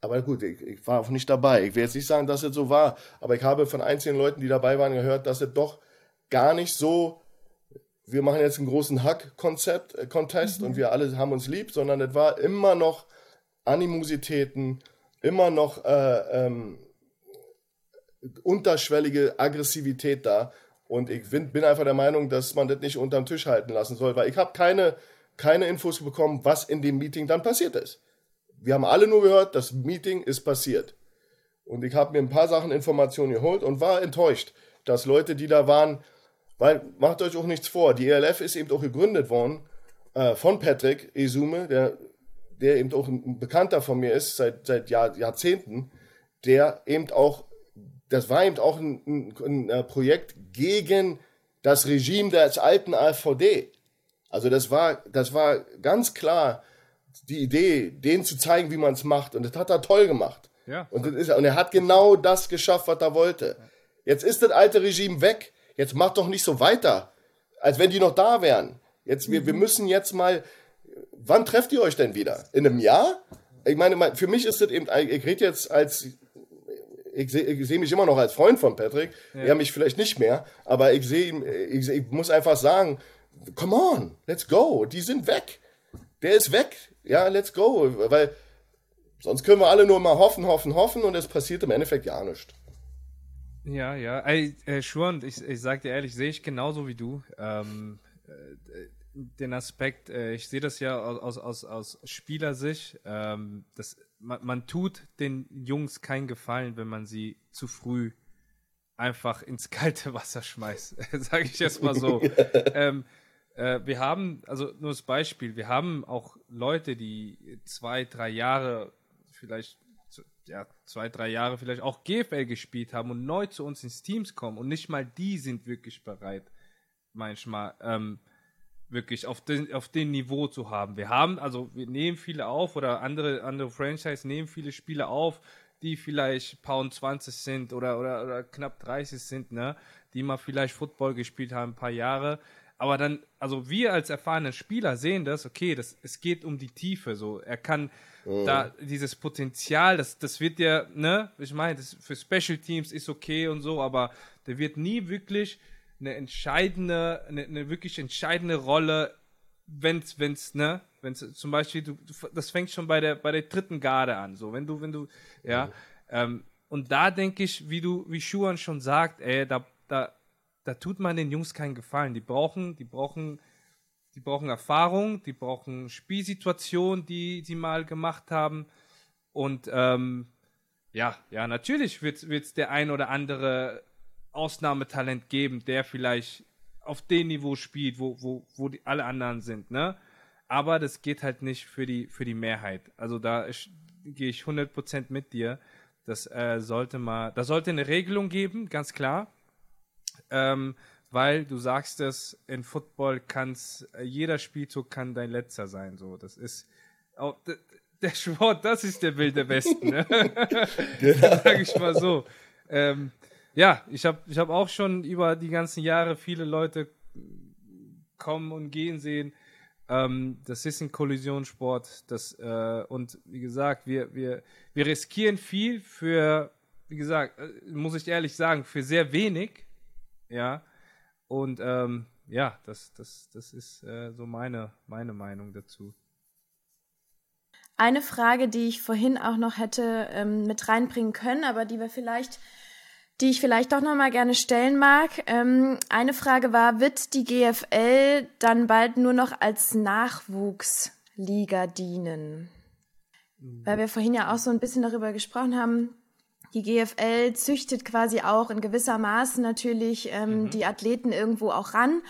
aber gut, ich, ich, war auch nicht dabei. Ich will jetzt nicht sagen, dass es so war, aber ich habe von einzelnen Leuten, die dabei waren, gehört, dass es doch gar nicht so, wir machen jetzt einen großen Hack-Konzept, äh, Contest mhm. und wir alle haben uns lieb, sondern es war immer noch Animositäten, immer noch äh, ähm, unterschwellige Aggressivität da. Und ich bin, bin einfach der Meinung, dass man das nicht unterm Tisch halten lassen soll, weil ich habe keine keine Infos bekommen, was in dem Meeting dann passiert ist. Wir haben alle nur gehört, das Meeting ist passiert. Und ich habe mir ein paar Sachen Informationen geholt und war enttäuscht, dass Leute, die da waren, weil macht euch auch nichts vor, die ELF ist eben auch gegründet worden äh, von Patrick Esume, der, der eben auch ein Bekannter von mir ist seit, seit Jahr, Jahrzehnten, der eben auch, das war eben auch ein, ein, ein äh, Projekt gegen das Regime des alten AfVD. Also das war, das war ganz klar die Idee, denen zu zeigen, wie man es macht. Und das hat er toll gemacht. Ja. Und, ist, und er hat genau das geschafft, was er wollte. Jetzt ist das alte Regime weg. Jetzt macht doch nicht so weiter, als wenn die noch da wären. Jetzt, wir, wir mhm. müssen jetzt mal. Wann trefft ihr euch denn wieder? In einem Jahr? Ich meine, für mich ist das eben, ich rede jetzt als, ich sehe seh mich immer noch als Freund von Patrick, ja. er mich vielleicht nicht mehr, aber ich sehe ich, ich muss einfach sagen, come on, let's go. Die sind weg. Der ist weg. Ja, let's go. Weil sonst können wir alle nur mal hoffen, hoffen, hoffen und es passiert im Endeffekt ja nichts. Ja, ja. Ey, äh, Schwund, ich, ich sag dir ehrlich, sehe ich genauso wie du. Ähm, äh, den Aspekt, äh, ich sehe das ja aus, aus, aus Spielersicht, ähm, das, man, man tut den Jungs keinen Gefallen, wenn man sie zu früh einfach ins kalte Wasser schmeißt. Sage ich jetzt mal so. ähm, äh, wir haben, also nur das Beispiel, wir haben auch Leute, die zwei, drei Jahre vielleicht ja, zwei, drei Jahre vielleicht auch GFL gespielt haben und neu zu uns ins Teams kommen und nicht mal die sind wirklich bereit, manchmal ähm, wirklich auf den, auf den Niveau zu haben. Wir haben, also wir nehmen viele auf oder andere, andere Franchise nehmen viele Spiele auf, die vielleicht Pound 20 sind oder, oder, oder knapp 30 sind, ne? Die mal vielleicht Football gespielt haben, ein paar Jahre. Aber dann, also wir als erfahrene Spieler sehen das, okay, das, es geht um die Tiefe, so. Er kann, Mhm. Da dieses Potenzial, das, das wird ja, ne, ich meine, für Special Teams ist okay und so, aber der wird nie wirklich eine entscheidende, eine, eine wirklich entscheidende Rolle, wenn's, wenn's, ne, wenn's zum Beispiel, du, das fängt schon bei der, bei der dritten Garde an, so, wenn du, wenn du, ja, mhm. ähm, und da denke ich, wie du, wie Schuhan schon sagt, ey, da, da, da tut man den Jungs keinen Gefallen. Die brauchen, die brauchen die brauchen Erfahrung, die brauchen Spielsituationen, die sie mal gemacht haben. Und ähm, ja, ja, natürlich wird es der ein oder andere Ausnahmetalent geben, der vielleicht auf dem Niveau spielt, wo, wo, wo die, alle anderen sind, ne? Aber das geht halt nicht für die, für die Mehrheit. Also da gehe ich 100% mit dir. Das äh, sollte mal, da sollte eine Regelung geben, ganz klar. Ähm, weil du sagst es, in Football kann's, äh, jeder Spielzug kann dein letzter sein, so, das ist, auch, der Sport, das ist der wilde Westen, ne? genau. Sag ich mal so. Ähm, ja, ich habe ich hab auch schon über die ganzen Jahre viele Leute kommen und gehen sehen. Ähm, das ist ein Kollisionssport. Das, äh, und wie gesagt, wir, wir, wir riskieren viel für, wie gesagt, äh, muss ich ehrlich sagen, für sehr wenig. Ja. Und ähm, ja, das, das, das ist äh, so meine, meine Meinung dazu. Eine Frage, die ich vorhin auch noch hätte ähm, mit reinbringen können, aber die wir vielleicht, die ich vielleicht doch noch mal gerne stellen mag. Ähm, eine Frage war: Wird die GFL dann bald nur noch als Nachwuchsliga dienen? Mhm. Weil wir vorhin ja auch so ein bisschen darüber gesprochen haben, die GFL züchtet quasi auch in gewisser Maße natürlich ähm, mhm. die Athleten irgendwo auch ran.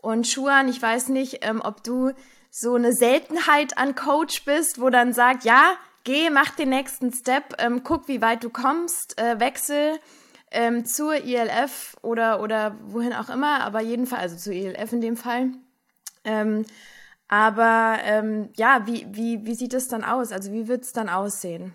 Und Schuan, ich weiß nicht, ähm, ob du so eine Seltenheit an Coach bist, wo dann sagt, ja, geh, mach den nächsten Step, ähm, guck, wie weit du kommst, äh, wechsel ähm, zur ILF oder, oder wohin auch immer, aber jedenfalls, also zur ILF in dem Fall. Ähm, aber ähm, ja, wie, wie, wie sieht es dann aus? Also wie wird es dann aussehen?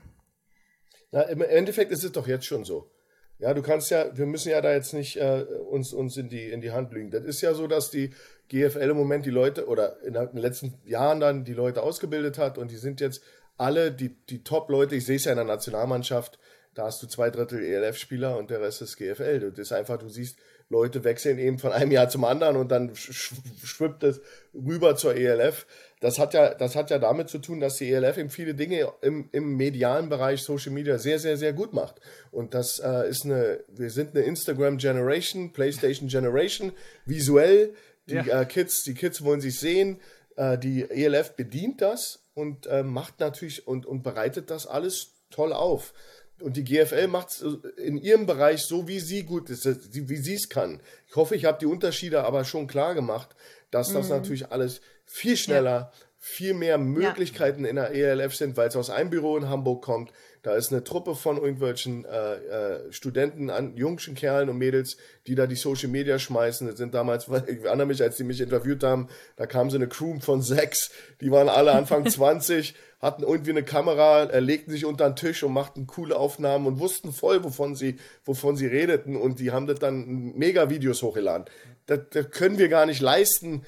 Na, Im Endeffekt ist es doch jetzt schon so. Ja, du kannst ja, wir müssen ja da jetzt nicht äh, uns, uns in, die, in die Hand lügen. Das ist ja so, dass die GFL im Moment die Leute oder in den letzten Jahren dann die Leute ausgebildet hat und die sind jetzt alle die, die Top-Leute. Ich sehe es ja in der Nationalmannschaft, da hast du zwei Drittel ELF-Spieler und der Rest ist GFL. Das ist einfach, du siehst, Leute wechseln eben von einem Jahr zum anderen und dann schwippt es rüber zur ELF. Das hat ja, das hat ja damit zu tun, dass die ELF eben viele Dinge im, im medialen Bereich Social Media sehr, sehr, sehr gut macht. Und das äh, ist eine, wir sind eine Instagram Generation, PlayStation Generation, visuell. Die ja. äh, Kids, die Kids wollen sich sehen. Äh, die ELF bedient das und äh, macht natürlich und, und bereitet das alles toll auf. Und die GFL macht es in ihrem Bereich so, wie sie gut ist, wie sie es kann. Ich hoffe, ich habe die Unterschiede aber schon klar gemacht, dass das mhm. natürlich alles viel schneller, ja. viel mehr Möglichkeiten ja. in der ELF sind, weil es aus einem Büro in Hamburg kommt. Da ist eine Truppe von irgendwelchen äh, äh, Studenten, an, jungschen Kerlen und Mädels, die da die Social Media schmeißen. Das sind damals, ich erinnere mich, als die mich interviewt haben, da kam so eine Crew von sechs, die waren alle Anfang 20, hatten irgendwie eine Kamera, äh, legten sich unter den Tisch und machten coole Aufnahmen und wussten voll, wovon sie, wovon sie redeten und die haben das dann mega Videos hochgeladen. Das, das können wir gar nicht leisten,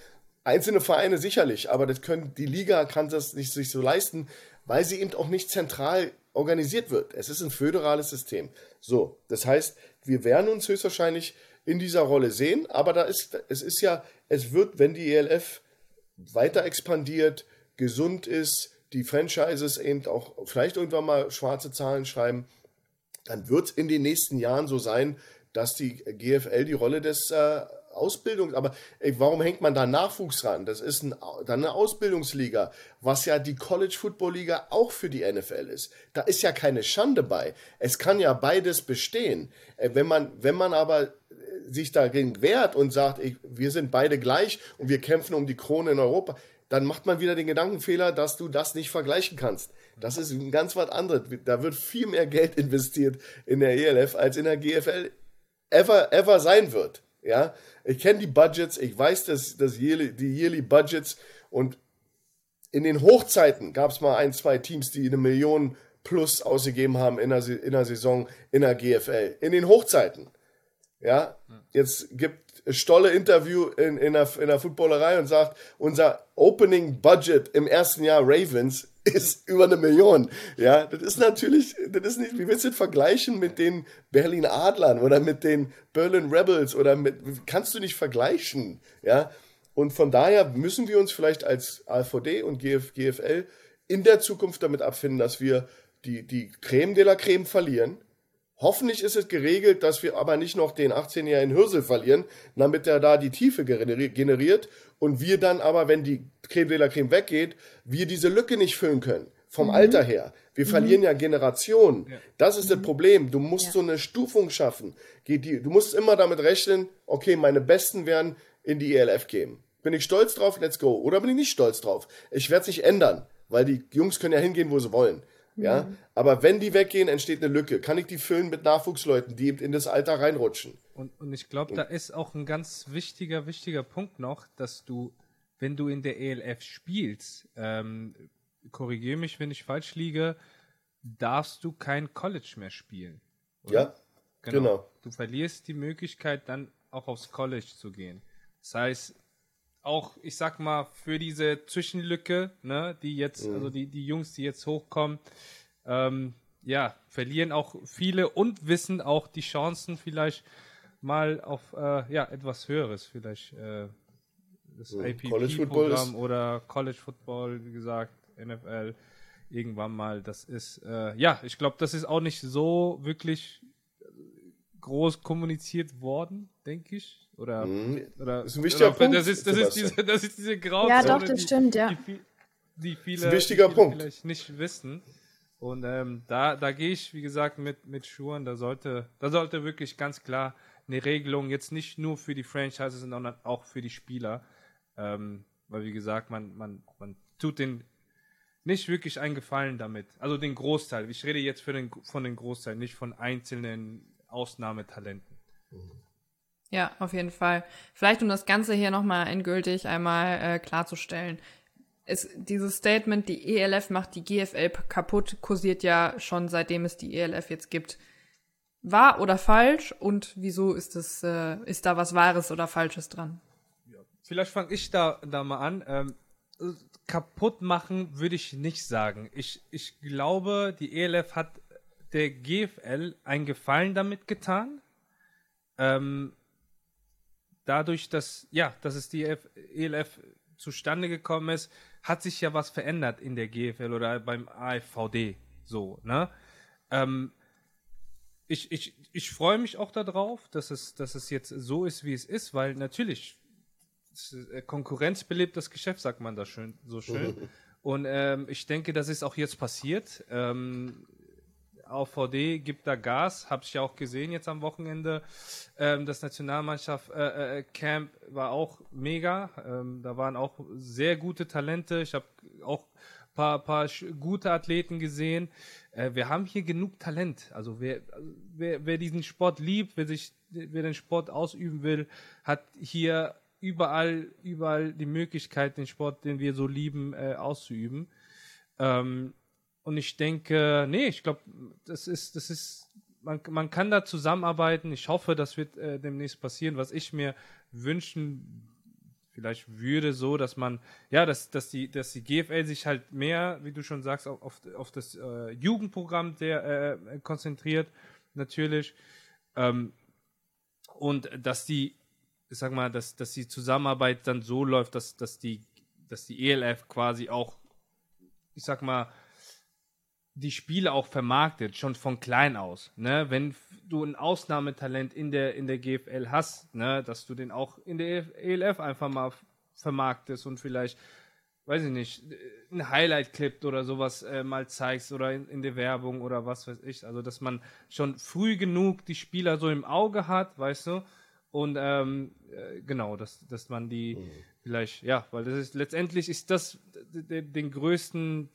Einzelne Vereine sicherlich, aber das können, die Liga kann das nicht sich so leisten, weil sie eben auch nicht zentral organisiert wird. Es ist ein föderales System. So, das heißt, wir werden uns höchstwahrscheinlich in dieser Rolle sehen, aber da ist, es ist ja, es wird, wenn die ELF weiter expandiert, gesund ist, die Franchises eben auch vielleicht irgendwann mal schwarze Zahlen schreiben, dann wird es in den nächsten Jahren so sein, dass die GFL die Rolle des äh, Ausbildung, aber ey, warum hängt man da Nachwuchs ran? Das ist ein, dann eine Ausbildungsliga, was ja die College Football Liga auch für die NFL ist. Da ist ja keine Schande bei. Es kann ja beides bestehen. Äh, wenn man, wenn man aber äh, sich dagegen wehrt und sagt, ich, wir sind beide gleich und wir kämpfen um die Krone in Europa, dann macht man wieder den Gedankenfehler, dass du das nicht vergleichen kannst. Das ist ein ganz was anderes. Da wird viel mehr Geld investiert in der ELF, als in der GFL ever, ever sein wird. Ja, ich kenne die Budgets, ich weiß dass, dass yearly, die Yearly Budgets und in den Hochzeiten gab es mal ein, zwei Teams, die eine Million plus ausgegeben haben in der, in der Saison in der GFL. In den Hochzeiten. Ja, jetzt gibt Stolle Interview in, in, der, in der Footballerei und sagt, unser Opening Budget im ersten Jahr Ravens ist über eine Million. Ja, das ist natürlich, das ist nicht, wie willst du das vergleichen mit den Berlin Adlern oder mit den Berlin Rebels oder mit, kannst du nicht vergleichen. Ja, und von daher müssen wir uns vielleicht als AVD und GF, GFL in der Zukunft damit abfinden, dass wir die, die Creme de la Creme verlieren. Hoffentlich ist es geregelt, dass wir aber nicht noch den 18-jährigen Hirsel verlieren, damit er da die Tiefe generiert und wir dann aber, wenn die Creme de la Creme weggeht, wir diese Lücke nicht füllen können. Vom mhm. Alter her. Wir mhm. verlieren ja Generationen. Ja. Das ist mhm. das Problem. Du musst ja. so eine Stufung schaffen. Du musst immer damit rechnen, okay, meine Besten werden in die ELF gehen. Bin ich stolz drauf? Let's go. Oder bin ich nicht stolz drauf? Ich werde es nicht ändern, weil die Jungs können ja hingehen, wo sie wollen. Ja, mhm. aber wenn die weggehen, entsteht eine Lücke. Kann ich die füllen mit Nachwuchsleuten, die in das Alter reinrutschen? Und, und ich glaube, da ist auch ein ganz wichtiger, wichtiger Punkt noch, dass du, wenn du in der ELF spielst, ähm, korrigiere mich, wenn ich falsch liege, darfst du kein College mehr spielen. Oder? Ja, genau. genau. Du verlierst die Möglichkeit, dann auch aufs College zu gehen. Das heißt, auch, ich sag mal, für diese Zwischenlücke, ne, die jetzt, mhm. also die, die Jungs, die jetzt hochkommen, ähm, ja, verlieren auch viele und wissen auch die Chancen vielleicht mal auf äh, ja, etwas Höheres, vielleicht äh, das ja, APP-Programm oder College Football, wie gesagt, NFL irgendwann mal. Das ist, äh, ja, ich glaube, das ist auch nicht so wirklich groß kommuniziert worden, denke ich. Oder, mhm. oder das ist ein wichtiger oder, Punkt. Das ist, das, ist diese, das ist diese Grauzone. Ja, doch, das die, stimmt, ja. Die, die viele, wichtiger viele Punkt. vielleicht nicht wissen. Und ähm, da, da gehe ich, wie gesagt, mit, mit Schuhen. Da sollte, da sollte wirklich ganz klar eine Regelung jetzt nicht nur für die Franchises, sondern auch für die Spieler. Ähm, weil, wie gesagt, man, man, man tut den nicht wirklich einen Gefallen damit. Also den Großteil. Ich rede jetzt für den, von den Großteil, nicht von einzelnen Ausnahmetalenten. Ja, auf jeden Fall. Vielleicht um das Ganze hier nochmal endgültig einmal äh, klarzustellen. Es, dieses Statement, die ELF macht die GFL kaputt, kursiert ja schon seitdem es die ELF jetzt gibt. Wahr oder falsch und wieso ist es, äh, ist da was Wahres oder Falsches dran? Vielleicht fange ich da, da mal an. Ähm, kaputt machen würde ich nicht sagen. Ich, ich glaube, die ELF hat der GFL einen Gefallen damit getan. Ähm, dadurch, dass, ja, dass es die ELF zustande gekommen ist, hat sich ja was verändert in der GFL oder beim AFVD. So, ne? Ähm, ich, ich, ich freue mich auch darauf, dass es, dass es jetzt so ist, wie es ist, weil natürlich äh, Konkurrenz belebt das Geschäft, sagt man da schön, so schön. Und ähm, ich denke, das ist auch jetzt passiert. Ähm, AVD gibt da Gas, habe ich ja auch gesehen jetzt am Wochenende. Ähm, das Nationalmannschaft äh, äh, Camp war auch mega. Ähm, da waren auch sehr gute Talente. Ich habe auch paar, paar gute Athleten gesehen. Äh, wir haben hier genug Talent. Also wer, wer, wer diesen Sport liebt, wer sich, wer den Sport ausüben will, hat hier überall, überall die Möglichkeit, den Sport, den wir so lieben, äh, auszuüben. Ähm, und ich denke, nee, ich glaube, das ist, das ist, man, man kann da zusammenarbeiten. Ich hoffe, das wird äh, demnächst passieren. Was ich mir wünschen vielleicht würde, so, dass man, ja, dass, dass die, dass die GFL sich halt mehr, wie du schon sagst, auf, auf, das äh, Jugendprogramm der, äh, konzentriert, natürlich. Ähm, und dass die, ich sag mal, dass, dass die Zusammenarbeit dann so läuft, dass, dass die, dass die ELF quasi auch, ich sag mal, die Spiele auch vermarktet, schon von klein aus. Ne? Wenn du ein Ausnahmetalent in der, in der GFL hast, ne? dass du den auch in der ELF einfach mal vermarktest und vielleicht, weiß ich nicht, ein Highlight-Clip oder sowas äh, mal zeigst oder in, in, der Werbung oder was weiß ich. Also, dass man schon früh genug die Spieler so im Auge hat, weißt du? Und ähm, äh, genau, dass, dass man die mhm. vielleicht, ja, weil das ist letztendlich ist das den größten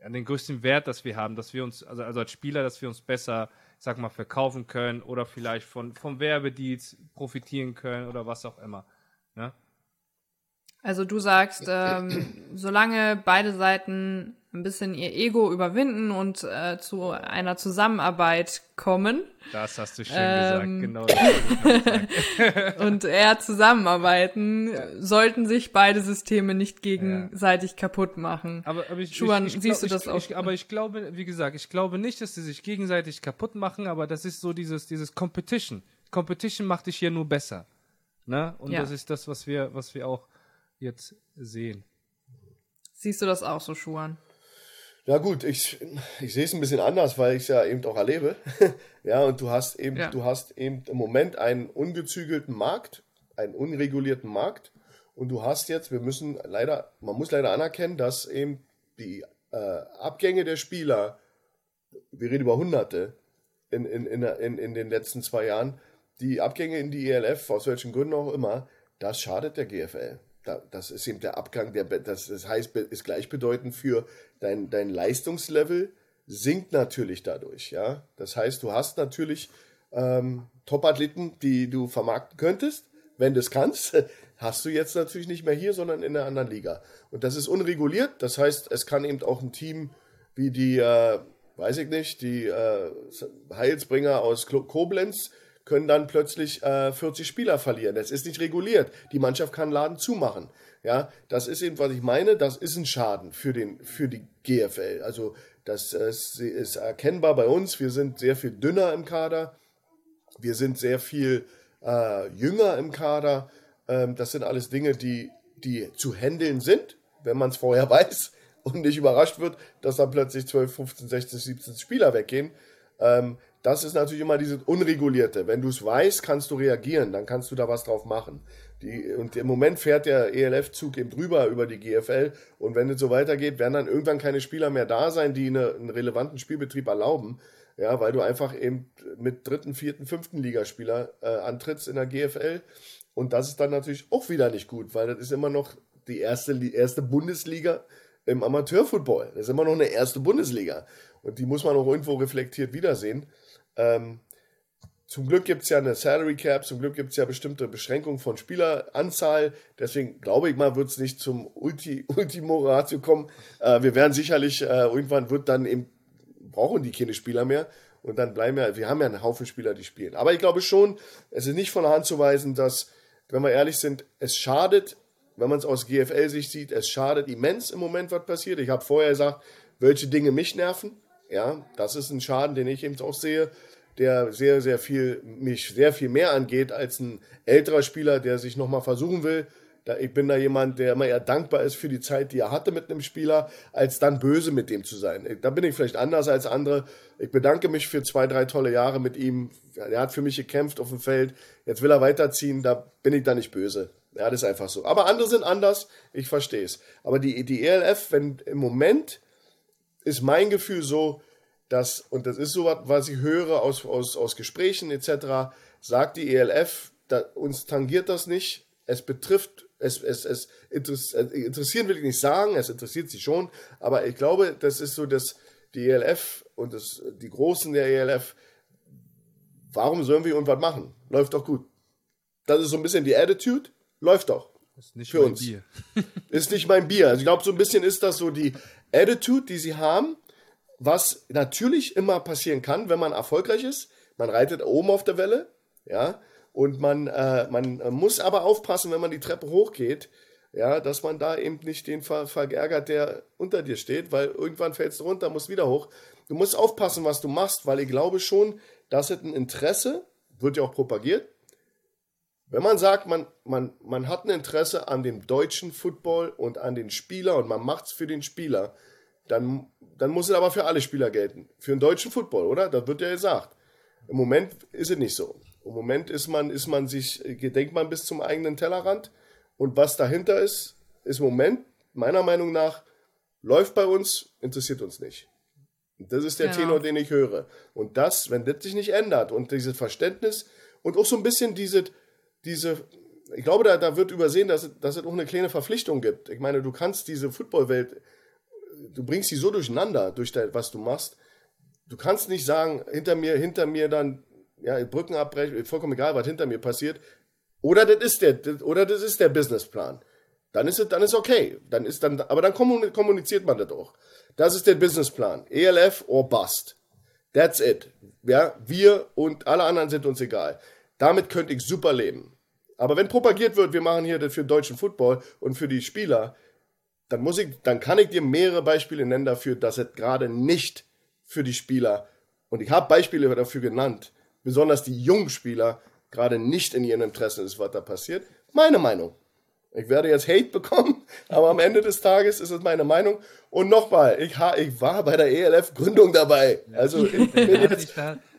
ja, den größten Wert, dass wir haben, dass wir uns, also, also als Spieler, dass wir uns besser, sag mal, verkaufen können oder vielleicht von, vom Werbedeals profitieren können oder was auch immer. Ne? Also du sagst, ähm, solange beide Seiten ein bisschen ihr Ego überwinden und äh, zu einer Zusammenarbeit kommen. Das hast du schön ähm, gesagt, genau. und eher zusammenarbeiten, sollten sich beide Systeme nicht gegenseitig ja. kaputt machen. Aber, aber ich, Schuhan, ich, ich, siehst glaub, du das auch? Aber ich glaube, wie gesagt, ich glaube nicht, dass sie sich gegenseitig kaputt machen, aber das ist so dieses, dieses Competition. Competition macht dich hier nur besser. Ne? Und ja. das ist das, was wir, was wir auch jetzt sehen. Siehst du das auch so, Schuhan? Ja gut, ich, ich sehe es ein bisschen anders, weil ich es ja eben auch erlebe. ja, und du hast eben, ja. du hast eben im Moment einen ungezügelten Markt, einen unregulierten Markt. Und du hast jetzt, wir müssen leider, man muss leider anerkennen, dass eben die äh, Abgänge der Spieler, wir reden über Hunderte in, in, in, in, in den letzten zwei Jahren, die Abgänge in die ELF, aus welchen Gründen auch immer, das schadet der GFL das ist eben der Abgang, der, das, das heißt, ist gleichbedeutend für dein, dein Leistungslevel sinkt natürlich dadurch, ja. Das heißt, du hast natürlich ähm, Top-Athleten, die du vermarkten könntest, wenn du es kannst, hast du jetzt natürlich nicht mehr hier, sondern in einer anderen Liga. Und das ist unreguliert, das heißt, es kann eben auch ein Team wie die, äh, weiß ich nicht, die äh, Heilsbringer aus Koblenz, können dann plötzlich äh, 40 Spieler verlieren. Das ist nicht reguliert. Die Mannschaft kann Laden zumachen. Ja, das ist eben, was ich meine. Das ist ein Schaden für, den, für die GFL. Also, das ist, ist erkennbar bei uns. Wir sind sehr viel dünner im Kader. Wir sind sehr viel äh, jünger im Kader. Ähm, das sind alles Dinge, die, die zu handeln sind, wenn man es vorher weiß und nicht überrascht wird, dass dann plötzlich 12, 15, 16, 17 Spieler weggehen. Ähm, das ist natürlich immer dieses Unregulierte. Wenn du es weißt, kannst du reagieren, dann kannst du da was drauf machen. Die, und im Moment fährt der ELF-Zug eben drüber über die GFL und wenn es so weitergeht, werden dann irgendwann keine Spieler mehr da sein, die eine, einen relevanten Spielbetrieb erlauben. Ja, weil du einfach eben mit dritten, vierten, fünften Ligaspieler äh, antrittst in der GFL. Und das ist dann natürlich auch wieder nicht gut, weil das ist immer noch die erste, erste Bundesliga im Amateurfootball. Das ist immer noch eine erste Bundesliga. Und die muss man auch irgendwo reflektiert wiedersehen. Ähm, zum Glück gibt es ja eine Salary Cap, zum Glück gibt es ja bestimmte Beschränkungen von Spieleranzahl. Deswegen glaube ich mal, wird es nicht zum Ulti, Ultimo Ratio kommen. Äh, wir werden sicherlich, äh, irgendwann wird dann eben, brauchen die keine Spieler mehr. Und dann bleiben ja, wir haben ja einen Haufen Spieler, die spielen. Aber ich glaube schon, es ist nicht von der Hand zu weisen, dass, wenn wir ehrlich sind, es schadet, wenn man es aus GFL-Sicht sieht, es schadet immens im Moment, was passiert. Ich habe vorher gesagt, welche Dinge mich nerven. Ja, das ist ein Schaden, den ich eben auch sehe, der sehr, sehr viel, mich sehr viel mehr angeht als ein älterer Spieler, der sich nochmal versuchen will. Ich bin da jemand, der immer eher dankbar ist für die Zeit, die er hatte mit einem Spieler, als dann böse mit dem zu sein. Da bin ich vielleicht anders als andere. Ich bedanke mich für zwei, drei tolle Jahre mit ihm. Er hat für mich gekämpft auf dem Feld. Jetzt will er weiterziehen. Da bin ich da nicht böse. Ja, das ist einfach so. Aber andere sind anders. Ich verstehe es. Aber die, die ELF, wenn im Moment ist mein Gefühl so, dass, und das ist so was, was ich höre aus, aus, aus Gesprächen etc., sagt die ELF, da, uns tangiert das nicht, es betrifft, es, es, es interessieren will ich nicht sagen, es interessiert sie schon, aber ich glaube, das ist so, dass die ELF und das, die Großen der ELF, warum sollen wir irgendwas machen? Läuft doch gut. Das ist so ein bisschen die Attitude, läuft doch. Ist nicht für mein uns. Bier. ist nicht mein Bier. Also ich glaube, so ein bisschen ist das so die Attitude, die sie haben, was natürlich immer passieren kann, wenn man erfolgreich ist. Man reitet oben auf der Welle, ja, und man, äh, man muss aber aufpassen, wenn man die Treppe hochgeht, ja, dass man da eben nicht den ver verärgert, der unter dir steht, weil irgendwann fällst du runter, musst wieder hoch. Du musst aufpassen, was du machst, weil ich glaube schon, dass es ein Interesse, wird ja auch propagiert, wenn man sagt, man, man, man hat ein Interesse an dem deutschen Football und an den Spieler und man macht es für den Spieler, dann, dann muss es aber für alle Spieler gelten. Für den deutschen Football, oder? Das wird ja gesagt. Im Moment ist es nicht so. Im Moment ist man, ist man sich, gedenkt man bis zum eigenen Tellerrand. Und was dahinter ist, ist im Moment, meiner Meinung nach, läuft bei uns, interessiert uns nicht. Das ist der ja. Tenor, den ich höre. Und das, wenn das sich nicht ändert und dieses Verständnis und auch so ein bisschen diese, diese ich glaube, da, da wird übersehen, dass, dass es auch eine kleine Verpflichtung gibt. Ich meine, du kannst diese Footballwelt, du bringst sie so durcheinander, durch das, was du machst. Du kannst nicht sagen, hinter mir, hinter mir dann, ja, Brücken abbrechen, vollkommen egal, was hinter mir passiert. Oder das ist der, oder das ist der Businessplan. Dann ist es, dann ist okay. Dann ist dann, aber dann kommuniziert man das auch. Das ist der Businessplan. ELF or bust. That's it. Ja, wir und alle anderen sind uns egal. Damit könnte ich super leben. Aber wenn propagiert wird, wir machen hier das für deutschen Football und für die Spieler, dann muss ich, dann kann ich dir mehrere Beispiele nennen dafür, dass es gerade nicht für die Spieler, und ich habe Beispiele dafür genannt, besonders die jungen Spieler, gerade nicht in ihrem Interesse ist, was da passiert. Meine Meinung. Ich werde jetzt Hate bekommen, aber am Ende des Tages ist es meine Meinung. Und nochmal, ich, ich war bei der ELF-Gründung dabei. Also ich bin jetzt,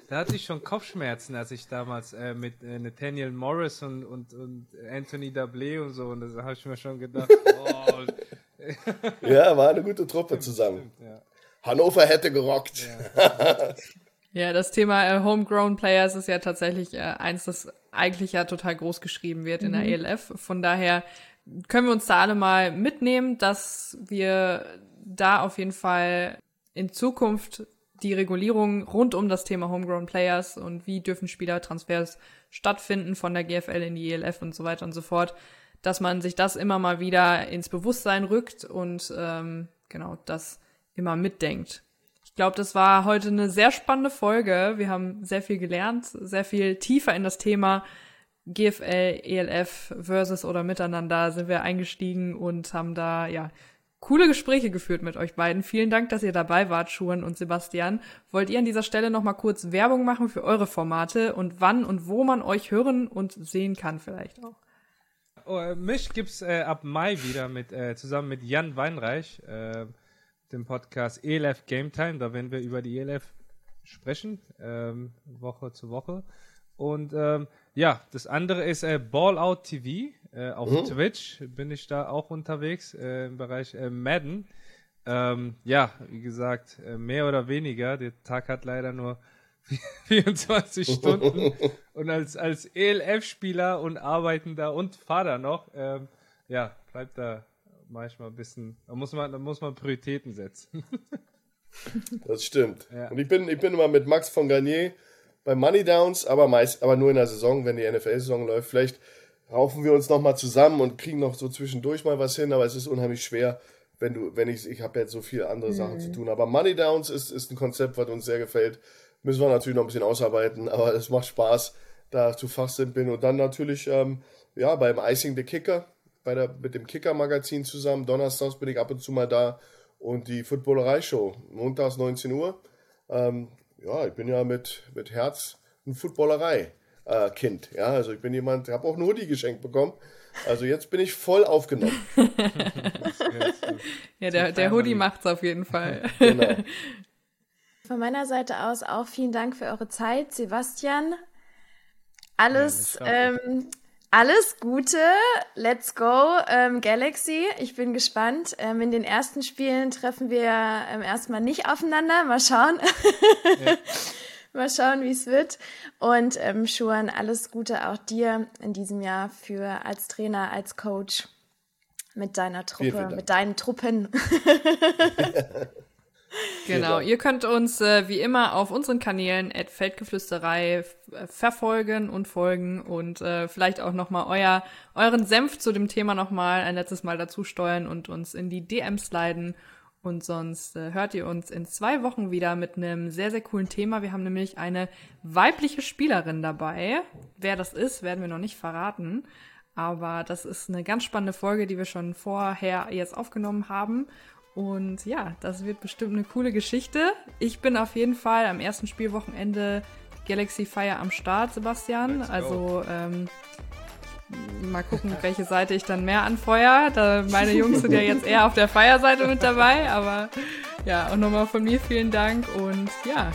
da hatte ich schon Kopfschmerzen, als ich damals äh, mit äh, Nathaniel Morris und, und, und Anthony Dablé und so, und da habe ich mir schon gedacht, oh. ja, war eine gute Truppe zusammen. Stimmt, ja. Hannover hätte gerockt. Ja, ja das Thema äh, Homegrown Players ist ja tatsächlich äh, eins, das eigentlich ja total groß geschrieben wird in mhm. der ELF. Von daher können wir uns da alle mal mitnehmen, dass wir da auf jeden Fall in Zukunft die Regulierung rund um das Thema Homegrown Players und wie dürfen Spielertransfers stattfinden von der GFL in die ELF und so weiter und so fort, dass man sich das immer mal wieder ins Bewusstsein rückt und ähm, genau das immer mitdenkt. Ich glaube, das war heute eine sehr spannende Folge. Wir haben sehr viel gelernt, sehr viel tiefer in das Thema GFL, ELF versus oder miteinander sind wir eingestiegen und haben da ja coole Gespräche geführt mit euch beiden. Vielen Dank, dass ihr dabei wart, Schuhen und Sebastian. Wollt ihr an dieser Stelle noch mal kurz Werbung machen für eure Formate und wann und wo man euch hören und sehen kann vielleicht auch? Oh, mich gibt's äh, ab Mai wieder mit äh, zusammen mit Jan Weinreich, äh, dem Podcast ELF Game Time. Da werden wir über die ELF sprechen, ähm, Woche zu Woche. Und ähm, ja, das andere ist äh, Ball Out TV. Äh, auf mhm. Twitch bin ich da auch unterwegs äh, im Bereich äh, Madden. Ähm, ja, wie gesagt, äh, mehr oder weniger. Der Tag hat leider nur 24 Stunden. und als, als ELF-Spieler und Arbeitender und Vater noch, ähm, ja, bleibt da manchmal ein bisschen, da muss man, da muss man Prioritäten setzen. das stimmt. Ja. Und ich bin, ich bin immer mit Max von Garnier bei Money Downs, aber meist, aber nur in der Saison, wenn die NFL-Saison läuft. Vielleicht raufen wir uns nochmal zusammen und kriegen noch so zwischendurch mal was hin, aber es ist unheimlich schwer, wenn du, wenn ich, ich habe jetzt so viele andere Sachen mhm. zu tun. Aber Money Downs ist, ist ein Konzept, was uns sehr gefällt. Müssen wir natürlich noch ein bisschen ausarbeiten, aber es macht Spaß, da zu fachsimpeln. Und dann natürlich, ähm, ja, beim Icing the Kicker, bei der, mit dem Kicker-Magazin zusammen. Donnerstags bin ich ab und zu mal da. Und die Footballerei-Show, montags 19 Uhr. Ähm, ja, ich bin ja mit, mit Herz ein Footballerei äh, Kind. Ja, also ich bin jemand, ich habe auch einen Hoodie geschenkt bekommen. Also jetzt bin ich voll aufgenommen. ja, der, der Hoodie macht's auf jeden Fall. genau. Von meiner Seite aus auch vielen Dank für eure Zeit, Sebastian. Alles, ja, ähm, alles Gute. Let's go, ähm, Galaxy. Ich bin gespannt. Ähm, in den ersten Spielen treffen wir ähm, erstmal nicht aufeinander. Mal schauen. Ja. Mal schauen, wie es wird. Und ähm, Schuan, alles Gute auch dir in diesem Jahr für als Trainer, als Coach mit deiner Truppe, mit deinen Truppen. Genau, ihr könnt uns äh, wie immer auf unseren Kanälen at Feldgeflüsterei äh, verfolgen und folgen und äh, vielleicht auch nochmal euer, euren Senf zu dem Thema nochmal ein letztes Mal dazu steuern und uns in die DMs leiten und sonst äh, hört ihr uns in zwei Wochen wieder mit einem sehr, sehr coolen Thema. Wir haben nämlich eine weibliche Spielerin dabei. Wer das ist, werden wir noch nicht verraten. Aber das ist eine ganz spannende Folge, die wir schon vorher jetzt aufgenommen haben. Und ja, das wird bestimmt eine coole Geschichte. Ich bin auf jeden Fall am ersten Spielwochenende Galaxy Fire am Start, Sebastian. Also ähm, Mal gucken, welche Seite ich dann mehr anfeuer. Da meine Jungs sind ja jetzt eher auf der Feierseite mit dabei, aber Ja, und nochmal von mir vielen Dank und ja,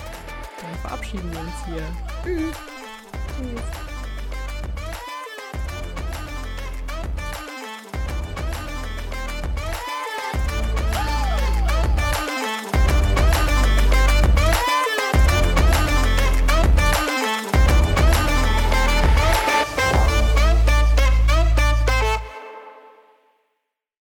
dann verabschieden wir uns hier. Tschüss. Tschüss.